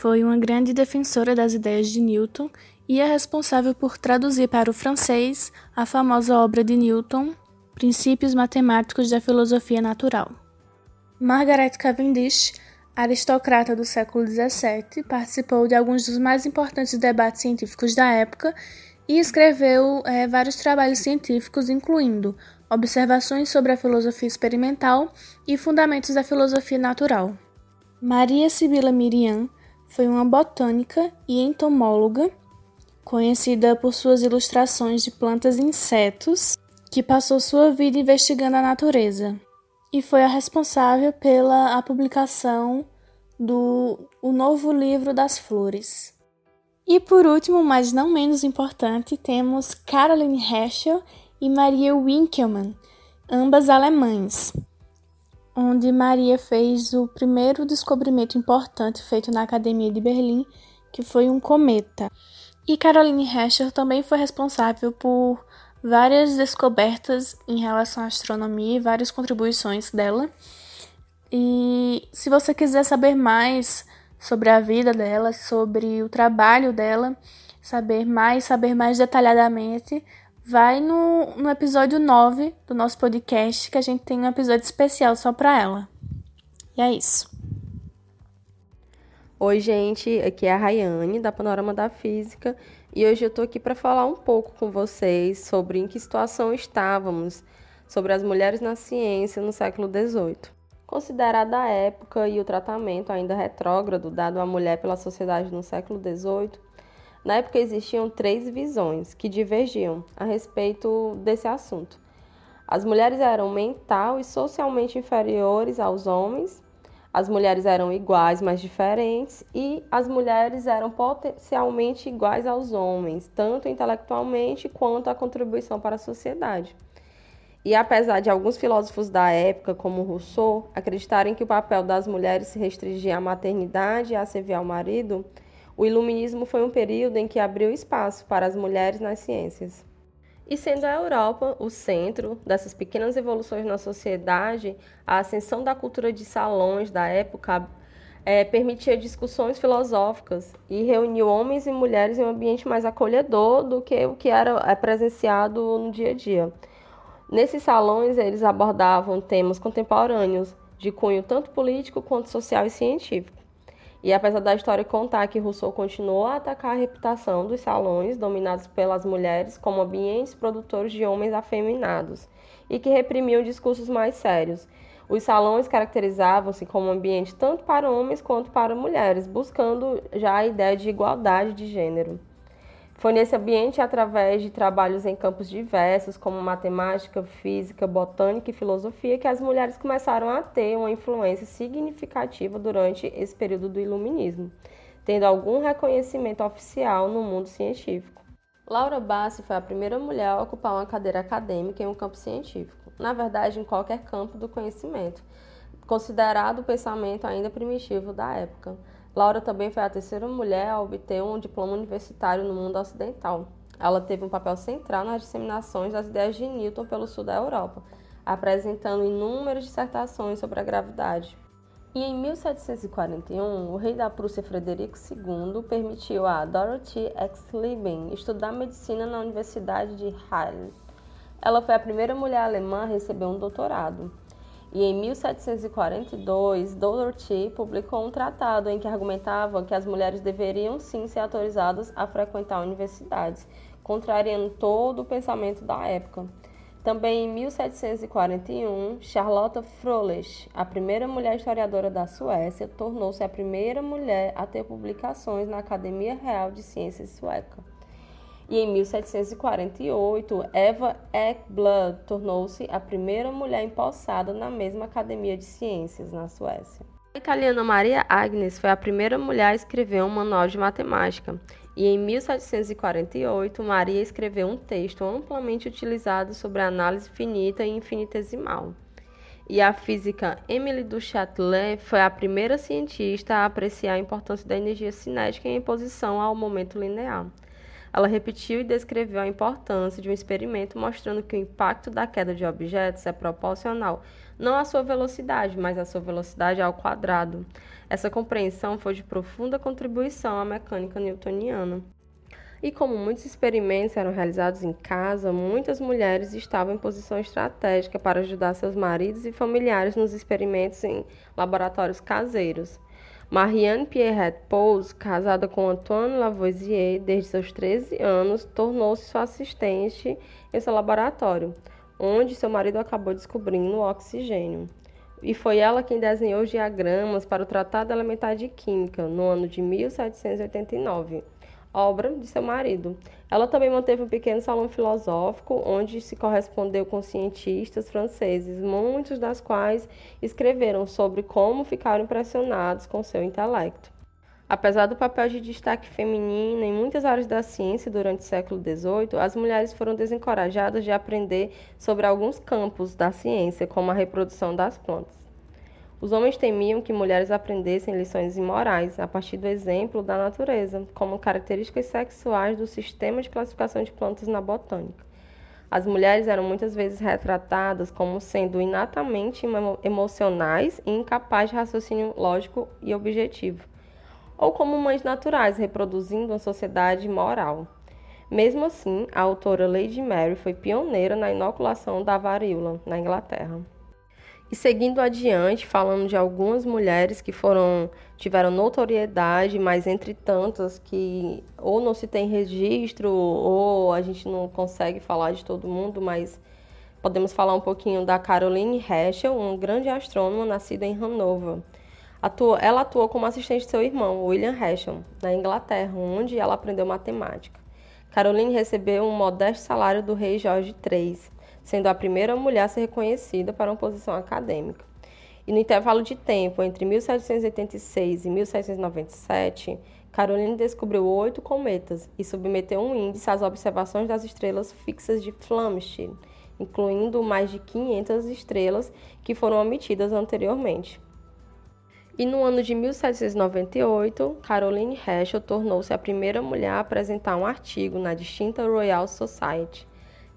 S4: foi uma grande defensora das ideias de Newton e é responsável por traduzir para o francês a famosa obra de Newton, Princípios Matemáticos da Filosofia Natural. Margaret Cavendish, aristocrata do século XVII, participou de alguns dos mais importantes debates científicos da época e escreveu é, vários trabalhos científicos, incluindo Observações sobre a filosofia experimental e Fundamentos da filosofia natural. Maria Sibila Miriam foi uma botânica e entomóloga, conhecida por suas ilustrações de plantas e insetos, que passou sua vida investigando a natureza e foi a responsável pela a publicação do O Novo Livro das Flores. E por último, mas não menos importante, temos Caroline Heschel e Maria Winkelmann, ambas alemães, onde Maria fez o primeiro descobrimento importante feito na Academia de Berlim, que foi um cometa. E Caroline Herschel também foi responsável por várias descobertas em relação à astronomia e várias contribuições dela. E se você quiser saber mais sobre a vida dela, sobre o trabalho dela, saber mais, saber mais detalhadamente, vai no, no episódio 9 do nosso podcast, que a gente tem um episódio especial só para ela. E é isso.
S5: Oi, gente, aqui é a Rayane, da Panorama da Física, e hoje eu tô aqui para falar um pouco com vocês sobre em que situação estávamos sobre as mulheres na ciência no século XVIII. Considerada a época e o tratamento ainda retrógrado dado à mulher pela sociedade no século XVIII, na época existiam três visões que divergiam a respeito desse assunto. As mulheres eram mental e socialmente inferiores aos homens, as mulheres eram iguais, mas diferentes, e as mulheres eram potencialmente iguais aos homens, tanto intelectualmente quanto a contribuição para a sociedade. E apesar de alguns filósofos da época, como Rousseau, acreditarem que o papel das mulheres se restringia à maternidade e a servir ao marido, o iluminismo foi um período em que abriu espaço para as mulheres nas ciências. E sendo a Europa o centro dessas pequenas evoluções na sociedade, a ascensão da cultura de salões da época é, permitia discussões filosóficas e reuniu homens e mulheres em um ambiente mais acolhedor do que o que era é, presenciado no dia a dia. Nesses salões, eles abordavam temas contemporâneos, de cunho tanto político quanto social e científico. E apesar da história contar que Rousseau continuou a atacar a reputação dos salões dominados pelas mulheres como ambientes produtores de homens afeminados e que reprimiam discursos mais sérios, os salões caracterizavam-se como um ambiente tanto para homens quanto para mulheres, buscando já a ideia de igualdade de gênero. Foi nesse ambiente, através de trabalhos em campos diversos, como matemática, física, botânica e filosofia, que as mulheres começaram a ter uma influência significativa durante esse período do Iluminismo, tendo algum reconhecimento oficial no mundo científico. Laura Bassi foi a primeira mulher a ocupar uma cadeira acadêmica em um campo científico, na verdade, em qualquer campo do conhecimento, considerado o pensamento ainda primitivo da época. Laura também foi a terceira mulher a obter um diploma universitário no mundo ocidental. Ela teve um papel central nas disseminações das ideias de Newton pelo sul da Europa, apresentando inúmeras dissertações sobre a gravidade. E em 1741, o rei da Prússia Frederico II permitiu a Dorothy Exleben estudar medicina na Universidade de Halle. Ela foi a primeira mulher alemã a receber um doutorado. E em 1742, Dorothy publicou um tratado em que argumentava que as mulheres deveriam sim ser autorizadas a frequentar universidades, contrariando todo o pensamento da época. Também em 1741, Charlotte Froelich, a primeira mulher historiadora da Suécia, tornou-se a primeira mulher a ter publicações na Academia Real de Ciências Sueca. E em 1748, Eva Ekblad tornou-se a primeira mulher empossada na mesma Academia de Ciências na Suécia. A italiana Maria Agnes foi a primeira mulher a escrever um manual de matemática e em 1748, Maria escreveu um texto amplamente utilizado sobre a análise finita e infinitesimal. E a física Emily du Châtelet foi a primeira cientista a apreciar a importância da energia cinética em oposição ao momento linear. Ela repetiu e descreveu a importância de um experimento mostrando que o impacto da queda de objetos é proporcional não à sua velocidade, mas à sua velocidade ao quadrado. Essa compreensão foi de profunda contribuição à mecânica newtoniana. E como muitos experimentos eram realizados em casa, muitas mulheres estavam em posição estratégica para ajudar seus maridos e familiares nos experimentos em laboratórios caseiros. Marianne Pierrette Pous, casada com Antoine Lavoisier desde seus 13 anos, tornou-se sua assistente em seu laboratório, onde seu marido acabou descobrindo o oxigênio. E foi ela quem desenhou os diagramas para o Tratado Elementar de Química no ano de 1789, obra de seu marido. Ela também manteve um pequeno salão filosófico onde se correspondeu com cientistas franceses, muitos das quais escreveram sobre como ficaram impressionados com seu intelecto. Apesar do papel de destaque feminino em muitas áreas da ciência durante o século XVIII, as mulheres foram desencorajadas de aprender sobre alguns campos da ciência, como a reprodução das plantas. Os homens temiam que mulheres aprendessem lições imorais a partir do exemplo da natureza, como características sexuais do sistema de classificação de plantas na botânica. As mulheres eram muitas vezes retratadas como sendo inatamente emocionais e incapazes de raciocínio lógico e objetivo ou como mães naturais, reproduzindo uma sociedade moral. Mesmo assim, a autora Lady Mary foi pioneira na inoculação da varíola na Inglaterra. E seguindo adiante, falando de algumas mulheres que foram tiveram notoriedade, mas entre tantas que ou não se tem registro ou a gente não consegue falar de todo mundo, mas podemos falar um pouquinho da Caroline Herschel, uma grande astrônoma nascida em Hanover. Atuou, ela atuou como assistente de seu irmão, William Herschel, na Inglaterra, onde ela aprendeu matemática. Caroline recebeu um modesto salário do rei Jorge III, sendo a primeira mulher a ser reconhecida para uma posição acadêmica. E no intervalo de tempo entre 1786 e 1797, Caroline descobriu oito cometas e submeteu um índice às observações das estrelas fixas de Flamsteed, incluindo mais de 500 estrelas que foram omitidas anteriormente. E no ano de 1798, Caroline Herschel tornou-se a primeira mulher a apresentar um artigo na distinta Royal Society.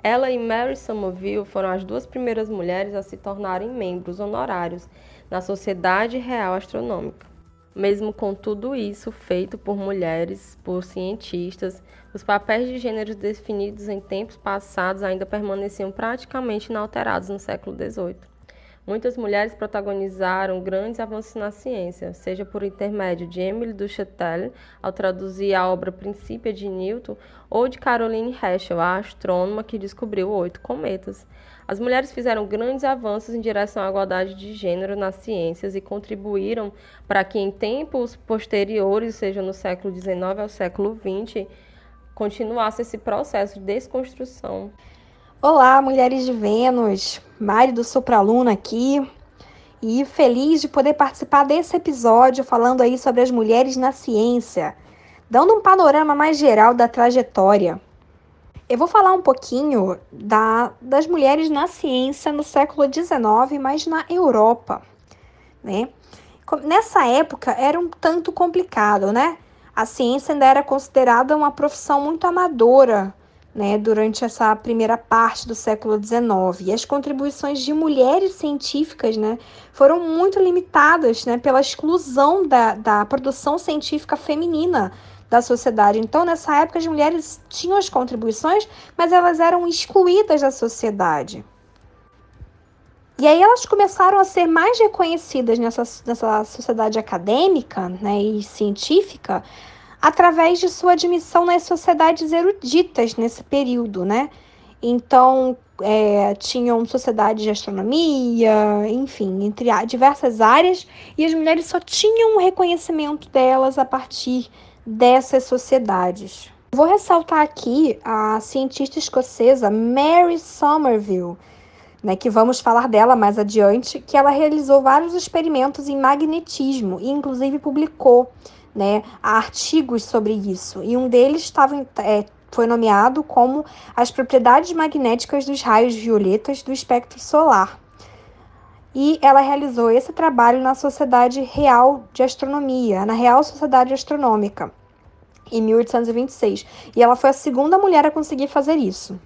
S5: Ela e Mary Somerville foram as duas primeiras mulheres a se tornarem membros honorários na Sociedade Real Astronômica. Mesmo com tudo isso feito por mulheres, por cientistas, os papéis de gênero definidos em tempos passados ainda permaneciam praticamente inalterados no século XVIII. Muitas mulheres protagonizaram grandes avanços na ciência, seja por intermédio de Emily Duchatel, ao traduzir a obra Princípio de Newton, ou de Caroline Herschel, a astrônoma que descobriu oito cometas. As mulheres fizeram grandes avanços em direção à igualdade de gênero nas ciências e contribuíram para que em tempos posteriores, seja no século XIX ao século XX, continuasse esse processo de desconstrução
S1: Olá, mulheres de Vênus, Mari do Supraluna aqui, e feliz de poder participar desse episódio falando aí sobre as mulheres na ciência, dando um panorama mais geral da trajetória. Eu vou falar um pouquinho da, das mulheres na ciência no século XIX, mas na Europa, né? Nessa época era um tanto complicado, né? A ciência ainda era considerada uma profissão muito amadora, né, durante essa primeira parte do século XIX. E as contribuições de mulheres científicas né, foram muito limitadas né, pela exclusão da, da produção científica feminina da sociedade. Então, nessa época, as mulheres tinham as contribuições, mas elas eram excluídas da sociedade. E aí elas começaram a ser mais reconhecidas nessa, nessa sociedade acadêmica né, e científica através de sua admissão nas sociedades eruditas nesse período, né? Então, é, tinham sociedades de astronomia, enfim, entre diversas áreas, e as mulheres só tinham o reconhecimento delas a partir dessas sociedades. Vou ressaltar aqui a cientista escocesa Mary Somerville, né, que vamos falar dela mais adiante, que ela realizou vários experimentos em magnetismo e inclusive publicou né, artigos sobre isso. E um deles estava, é, foi nomeado como as propriedades magnéticas dos raios violetas do espectro solar. E ela realizou esse trabalho na Sociedade Real de Astronomia, na Real Sociedade Astronômica, em 1826. E ela foi a segunda mulher a conseguir fazer isso.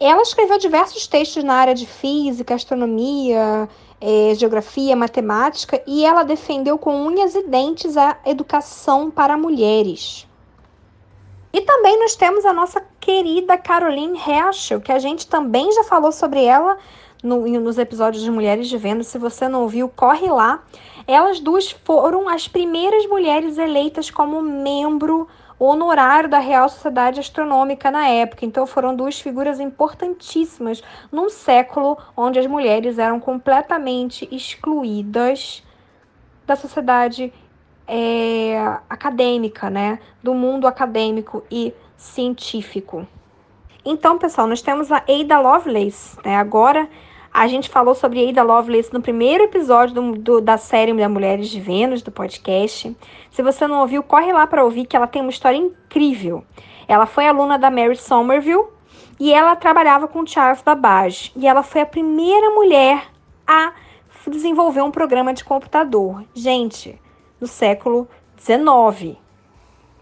S1: Ela escreveu diversos textos na área de física, astronomia, é, geografia, matemática, e ela defendeu com unhas e dentes a educação para mulheres. E também nós temos a nossa querida Caroline Herschel, que a gente também já falou sobre ela no, nos episódios de Mulheres de Vênus. Se você não ouviu, corre lá. Elas duas foram as primeiras mulheres eleitas como membro honorário da Real Sociedade Astronômica na época. Então foram duas figuras importantíssimas num século onde as mulheres eram completamente excluídas da sociedade é, acadêmica, né? Do mundo acadêmico e científico. Então, pessoal, nós temos a Ada Lovelace, né? Agora a gente falou sobre Ada Lovelace no primeiro episódio do, do, da série da Mulheres de Vênus, do podcast. Se você não ouviu, corre lá para ouvir que ela tem uma história incrível. Ela foi aluna da Mary Somerville e ela trabalhava com Charles Babbage. E ela foi a primeira mulher a desenvolver um programa de computador. Gente, no século XIX.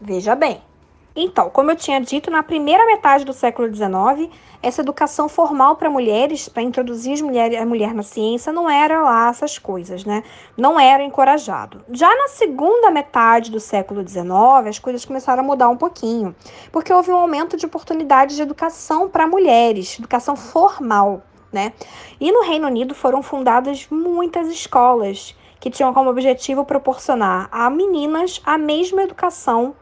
S1: Veja bem. Então, como eu tinha dito, na primeira metade do século XIX, essa educação formal para mulheres, para introduzir as mulheres, a mulher na ciência, não era lá essas coisas, né? Não era encorajado. Já na segunda metade do século XIX, as coisas começaram a mudar um pouquinho, porque houve um aumento de oportunidades de educação para mulheres, educação formal, né? E no Reino Unido foram fundadas muitas escolas que tinham como objetivo proporcionar a meninas a mesma educação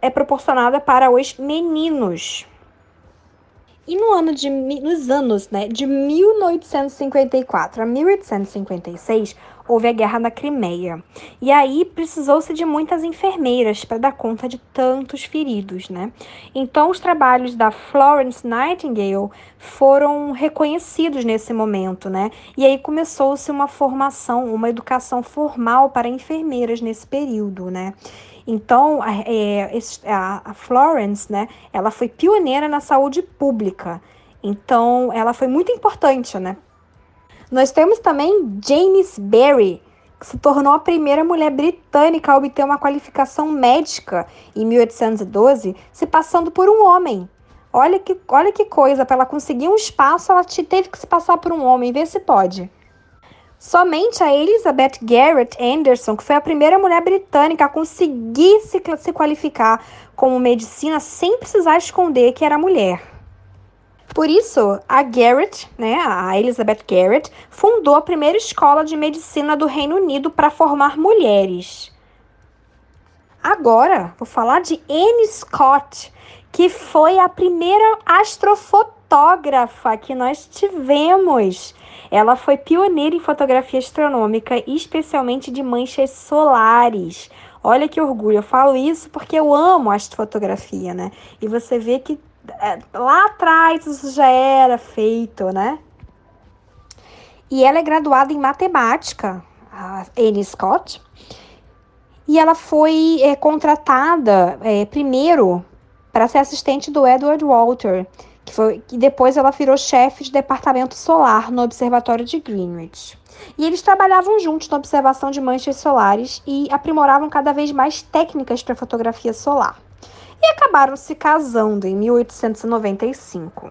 S1: é proporcionada para os meninos. E no ano de, nos anos né, de 1854 a 1856, houve a Guerra da Crimeia. E aí precisou-se de muitas enfermeiras para dar conta de tantos feridos, né? Então os trabalhos da Florence Nightingale foram reconhecidos nesse momento, né? E aí começou-se uma formação, uma educação formal para enfermeiras nesse período, né? Então, é, a, a Florence, né, ela foi pioneira na saúde pública. Então, ela foi muito importante, né? Nós temos também James Berry, que se tornou a primeira mulher britânica a obter uma qualificação médica em 1812, se passando por um homem. Olha que, olha que coisa, para ela conseguir um espaço, ela teve que se passar por um homem, vê se pode. Somente a Elizabeth Garrett Anderson, que foi a primeira mulher britânica a conseguir se, se qualificar como medicina sem precisar esconder que era mulher. Por isso, a Garrett, né, a Elizabeth Garrett, fundou a primeira escola de medicina do Reino Unido para formar mulheres. Agora, vou falar de Anne Scott, que foi a primeira astrofotógrafa que nós tivemos. Ela foi pioneira em fotografia astronômica, especialmente de manchas solares. Olha que orgulho, eu falo isso porque eu amo astrofotografia, né? E você vê que é, lá atrás isso já era feito, né? E ela é graduada em matemática, a Anne Scott, e ela foi é, contratada é, primeiro para ser assistente do Edward Walter, foi, depois ela virou chefe de departamento solar no Observatório de Greenwich. E eles trabalhavam juntos na observação de manchas solares e aprimoravam cada vez mais técnicas para fotografia solar. E acabaram se casando em 1895.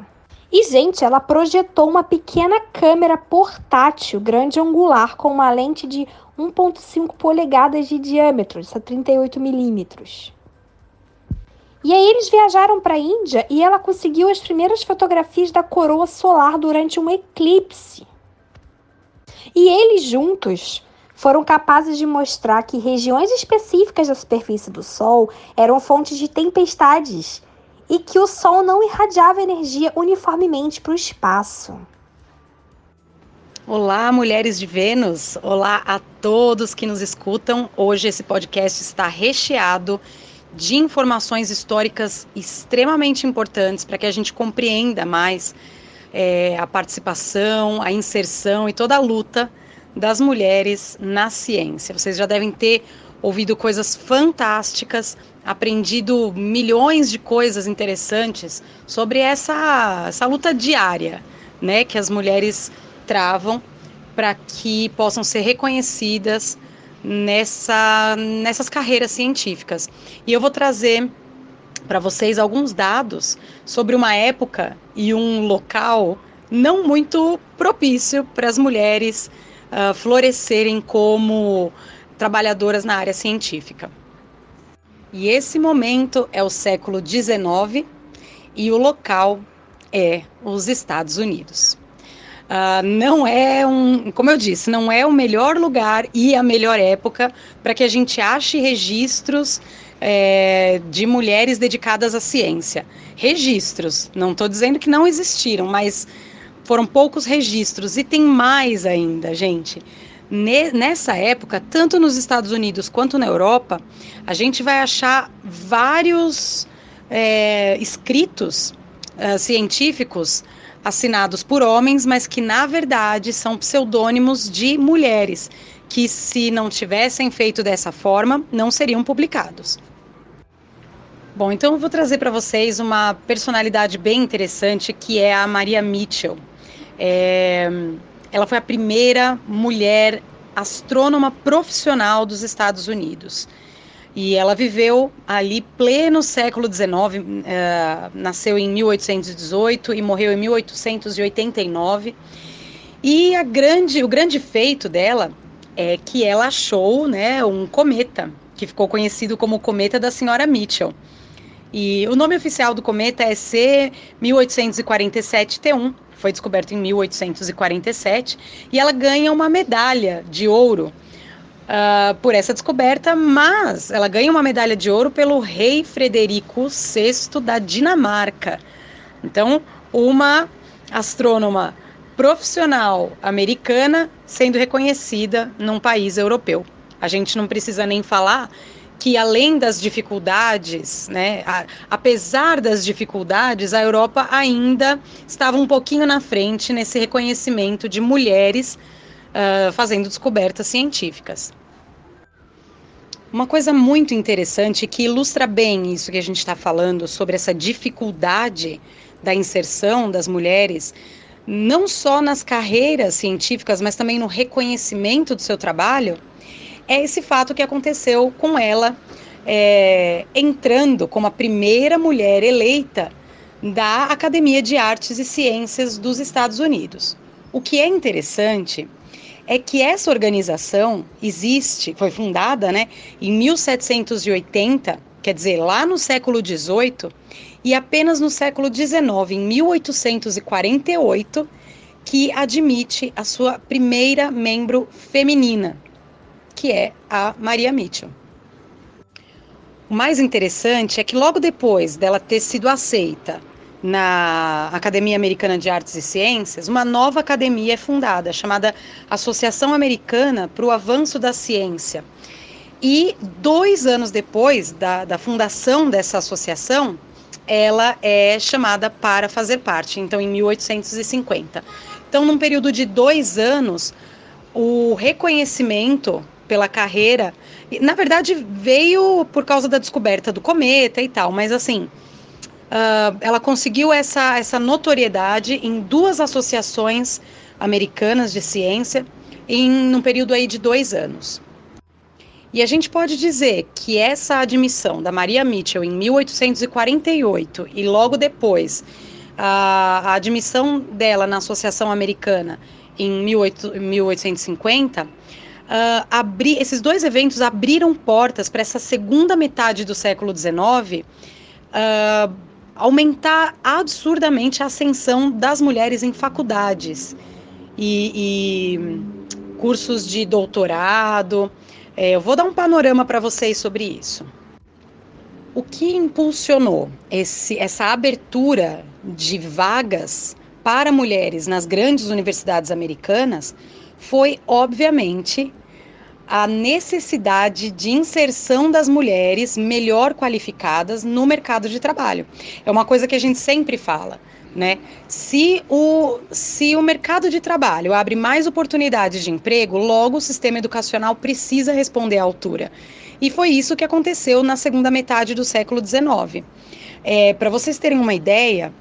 S1: E, gente, ela projetou uma pequena câmera portátil grande angular com uma lente de 1,5 polegadas de diâmetro, isso é 38 milímetros. E aí eles viajaram para a Índia e ela conseguiu as primeiras fotografias da coroa solar durante um eclipse. E eles juntos foram capazes de mostrar que regiões específicas da superfície do Sol eram fontes de tempestades e que o Sol não irradiava energia uniformemente para o espaço.
S6: Olá, mulheres de Vênus! Olá a todos que nos escutam. Hoje esse podcast está recheado de informações históricas extremamente importantes para que a gente compreenda mais é, a participação, a inserção e toda a luta das mulheres na ciência. Vocês já devem ter ouvido coisas fantásticas, aprendido milhões de coisas interessantes sobre essa, essa luta diária né, que as mulheres travam para que possam ser reconhecidas nessa, nessas carreiras científicas. E eu vou trazer para vocês alguns dados sobre uma época e um local não muito propício para as mulheres uh, florescerem como trabalhadoras na área científica. E esse momento é o século XIX e o local é os Estados Unidos. Uh, não é um, como eu disse, não é o melhor lugar e a melhor época para que a gente ache registros é, de mulheres dedicadas à ciência. Registros, não estou dizendo que não existiram, mas foram poucos registros e tem mais ainda, gente. Nessa época, tanto nos Estados Unidos quanto na Europa, a gente vai achar vários é, escritos uh, científicos assinados por homens, mas que na verdade são pseudônimos de mulheres, que se não tivessem feito dessa forma, não seriam publicados. Bom, então eu vou trazer para vocês uma personalidade bem interessante que é a Maria Mitchell. É... Ela foi a primeira mulher astrônoma profissional dos Estados Unidos. E ela viveu ali pleno século XIX, uh, eh, nasceu em 1818 e morreu em 1889. E a grande, o grande feito dela é que ela achou né, um cometa, que ficou conhecido como o cometa da senhora Mitchell. E o nome oficial do cometa é C 1847T1, foi descoberto em 1847, e ela ganha uma medalha de ouro uh, por essa descoberta, mas ela ganha uma medalha de ouro pelo rei Frederico VI da Dinamarca. Então, uma astrônoma profissional americana sendo reconhecida num país europeu. A gente não precisa nem falar que além das dificuldades, né, a, apesar das dificuldades, a Europa ainda estava um pouquinho na frente nesse reconhecimento de mulheres uh, fazendo descobertas científicas. Uma coisa muito interessante que ilustra bem isso que a gente está falando sobre essa dificuldade da inserção das mulheres, não só nas carreiras científicas, mas também no reconhecimento do seu trabalho, é esse fato que aconteceu com ela é, entrando como a primeira mulher eleita da Academia de Artes e Ciências dos Estados Unidos. O que é interessante é que essa organização existe, foi fundada né, em 1780, quer dizer, lá no século XVIII, e apenas no século XIX, em 1848, que admite a sua primeira membro feminina, que é a Maria Mitchell. O mais interessante é que logo depois dela ter sido aceita na Academia Americana de Artes e Ciências, uma nova academia é fundada, chamada Associação Americana para o Avanço da Ciência. E dois anos depois da, da fundação dessa associação, ela é chamada para fazer parte, então em 1850. Então, num período de dois anos, o reconhecimento pela carreira, na verdade, veio por causa da descoberta do cometa e tal, mas assim, uh, ela conseguiu essa, essa notoriedade em duas associações americanas de ciência em um período aí de dois anos. E a gente pode dizer que essa admissão da Maria Mitchell em 1848 e logo depois a, a admissão dela na Associação Americana em 18, 1850, uh, abri, esses dois eventos abriram portas para essa segunda metade do século XIX uh, aumentar absurdamente a ascensão das mulheres em faculdades e, e cursos de doutorado. É, eu vou dar um panorama para vocês sobre isso. O que impulsionou esse, essa abertura de vagas para mulheres nas grandes universidades americanas foi, obviamente, a necessidade de inserção das mulheres melhor qualificadas no mercado de trabalho. É uma coisa que a gente sempre fala. Né? Se, o, se o mercado de trabalho abre mais oportunidades de emprego, logo o sistema educacional precisa responder à altura. E foi isso que aconteceu na segunda metade do século XIX. É, Para vocês terem uma ideia,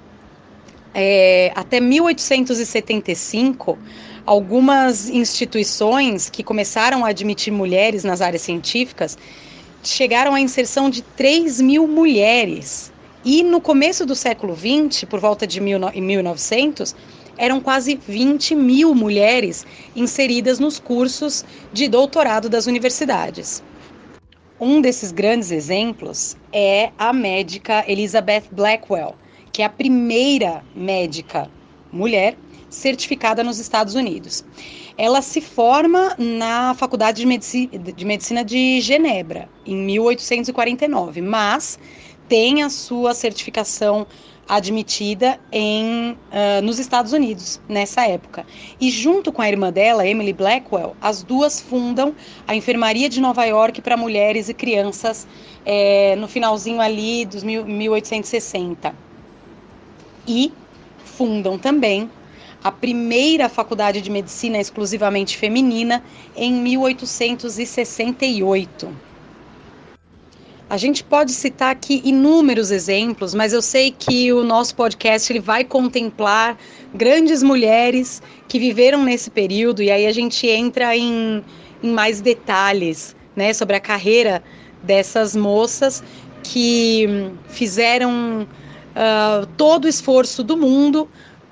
S6: é, até 1875, algumas instituições que começaram a admitir mulheres nas áreas científicas chegaram à inserção de 3 mil mulheres. E no começo do século XX, por volta de 1900, eram quase 20 mil mulheres inseridas nos cursos de doutorado das universidades. Um desses grandes exemplos é a médica Elizabeth Blackwell, que é a primeira médica mulher certificada nos Estados Unidos. Ela se forma na Faculdade de Medicina, de Genebra, em 1849, mas tem a sua certificação admitida em, uh, nos Estados Unidos nessa época. E junto com a irmã dela, Emily Blackwell, as duas fundam a Enfermaria de Nova York para mulheres e crianças é, no finalzinho ali dos mil, 1860. E fundam também a primeira faculdade de medicina exclusivamente feminina em 1868. A gente pode citar aqui inúmeros exemplos, mas eu sei que o nosso podcast ele vai contemplar grandes mulheres que viveram nesse período e aí a gente entra em, em mais detalhes, né, sobre a carreira dessas moças que fizeram uh, todo o esforço do mundo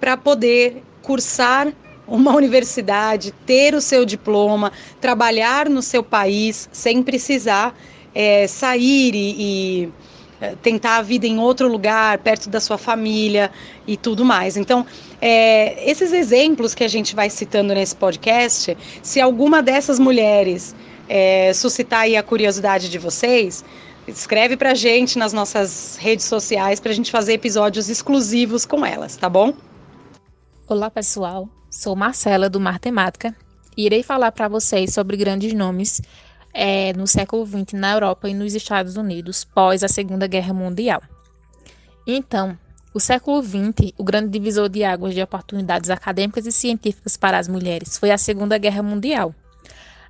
S6: para poder cursar uma universidade, ter o seu diploma, trabalhar no seu país sem precisar é, sair e, e é, tentar a vida em outro lugar, perto da sua família e tudo mais. Então, é, esses exemplos que a gente vai citando nesse podcast, se alguma dessas mulheres é, suscitar aí a curiosidade de vocês, escreve pra gente nas nossas redes sociais pra gente fazer episódios exclusivos com elas, tá bom?
S2: Olá, pessoal. Sou Marcela do Matemática e irei falar para vocês sobre grandes nomes é, no século XX na Europa e nos Estados Unidos pós a Segunda Guerra Mundial. Então, o século XX, o grande divisor de águas de oportunidades acadêmicas e científicas para as mulheres foi a Segunda Guerra Mundial.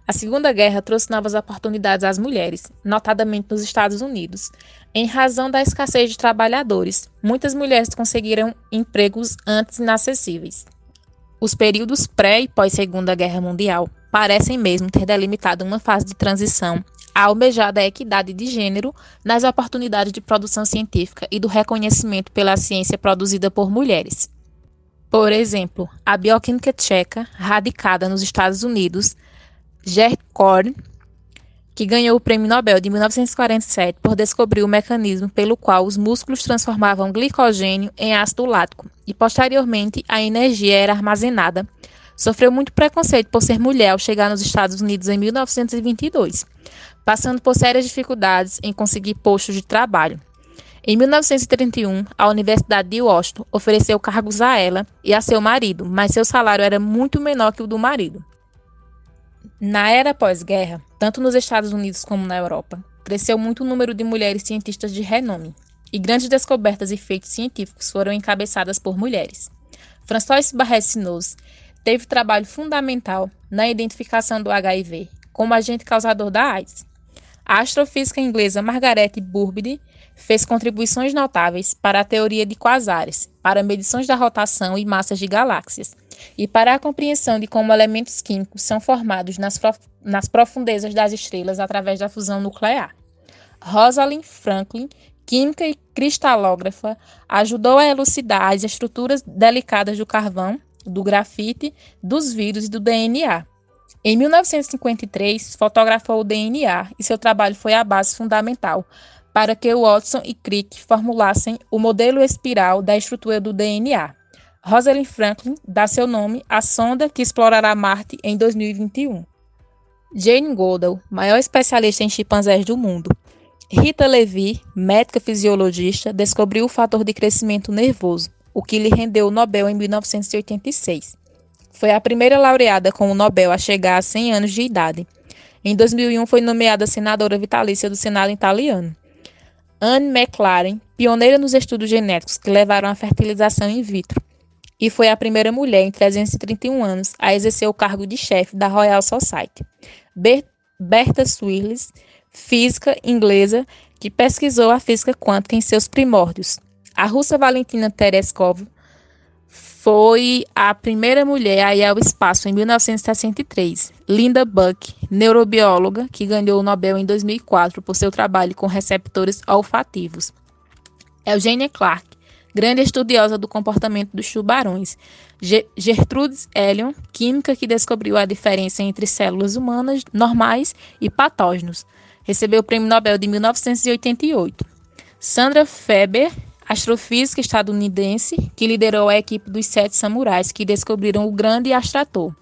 S2: A Segunda Guerra trouxe novas oportunidades às mulheres, notadamente nos Estados Unidos. Em razão da escassez de trabalhadores, muitas mulheres conseguiram empregos antes inacessíveis. Os períodos pré e pós Segunda Guerra Mundial parecem mesmo ter delimitado uma fase de transição à almejada equidade de gênero nas oportunidades de produção científica e do reconhecimento pela ciência produzida por mulheres. Por exemplo, a bioquímica tcheca, radicada nos Estados Unidos, Gerd Korn, que ganhou o Prêmio Nobel de 1947 por descobrir o mecanismo pelo qual os músculos transformavam glicogênio em ácido lático e posteriormente a energia era armazenada, sofreu muito preconceito por ser mulher ao chegar nos Estados Unidos em 1922, passando por sérias dificuldades em conseguir postos de trabalho. Em 1931, a Universidade de Washington ofereceu cargos a ela e a seu marido, mas seu salário era muito menor que o do marido. Na era pós-guerra, tanto nos Estados Unidos como na Europa, cresceu muito o número de mulheres cientistas de renome, e grandes descobertas e feitos científicos foram encabeçadas por mulheres. Françoise Barré-Sinoz teve trabalho fundamental na identificação do HIV como agente causador da AIDS. A astrofísica inglesa Margaret Burbidge fez contribuições notáveis para a teoria de quasares, para medições da rotação e massas de galáxias, e para a compreensão de como elementos químicos são formados nas, nas profundezas das estrelas através da fusão nuclear. Rosalind Franklin, química e cristalógrafa, ajudou a elucidar as estruturas delicadas do carvão, do grafite, dos vírus e do DNA. Em 1953, fotografou o DNA e seu trabalho foi a base fundamental para que Watson e Crick formulassem o modelo espiral da estrutura do DNA. Rosalind Franklin dá seu nome à sonda que explorará Marte em 2021. Jane Goodall, maior especialista em chimpanzés do mundo. Rita Levi, médica fisiologista, descobriu o fator de crescimento nervoso, o que lhe rendeu o Nobel em 1986. Foi a primeira laureada com o Nobel a chegar a 100 anos de idade. Em 2001 foi nomeada senadora vitalícia do Senado italiano. Anne McLaren, pioneira nos estudos genéticos que levaram à fertilização in vitro, e foi a primeira mulher em 331 anos a exercer o cargo de chefe da Royal Society. Ber Berta Swirles, física inglesa que pesquisou a física quântica em seus primórdios. A russa Valentina Tereskova foi a primeira mulher a ir ao espaço em 1963. Linda Buck, neurobióloga, que ganhou o Nobel em 2004 por seu trabalho com receptores olfativos. Eugenia Clark, grande estudiosa do comportamento dos tubarões. Gertrude Elion, química que descobriu a diferença entre células humanas normais e patógenos. Recebeu o Prêmio Nobel de 1988. Sandra Feber, astrofísica estadunidense que liderou a equipe dos sete samurais que descobriram o grande astrator.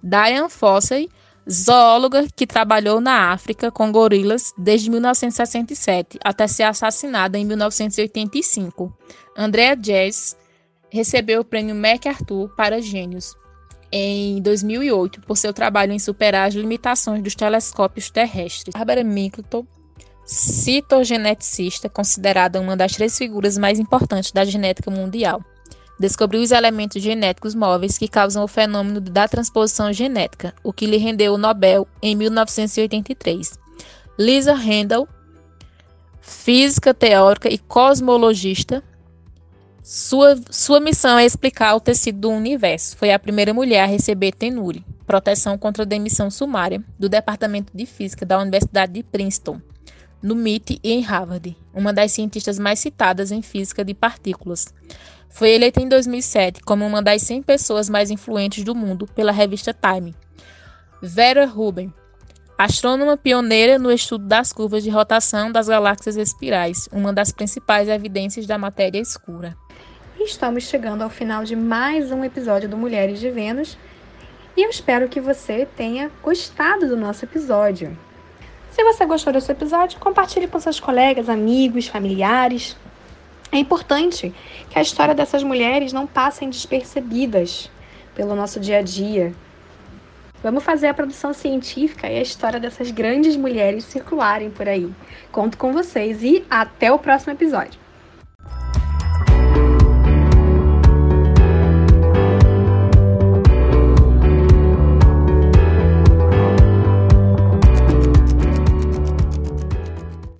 S2: Diane Fossey, zoóloga que trabalhou na África com gorilas desde 1967 até ser assassinada em 1985. Andrea Jess recebeu o prêmio MacArthur para gênios em 2008 por seu trabalho em superar as limitações dos telescópios terrestres. Barbara Middleton citogeneticista, considerada uma das três figuras mais importantes da genética mundial. Descobriu os elementos genéticos móveis que causam o fenômeno da transposição genética, o que lhe rendeu o Nobel em 1983. Lisa Randall, física teórica e cosmologista, sua, sua missão é explicar o tecido do universo. Foi a primeira mulher a receber Tenure, proteção contra demissão sumária, do Departamento de Física da Universidade de Princeton no MIT e em Harvard, uma das cientistas mais citadas em física de partículas. Foi eleita em 2007 como uma das 100 pessoas mais influentes do mundo pela revista Time. Vera Rubin, astrônoma pioneira no estudo das curvas de rotação das galáxias espirais, uma das principais evidências da matéria escura.
S1: Estamos chegando ao final de mais um episódio do Mulheres de Vênus e eu espero que você tenha gostado do nosso episódio. Se você gostou desse episódio, compartilhe com seus colegas, amigos, familiares. É importante que a história dessas mulheres não passem despercebidas pelo nosso dia a dia. Vamos fazer a produção científica e a história dessas grandes mulheres circularem por aí. Conto com vocês e até o próximo episódio.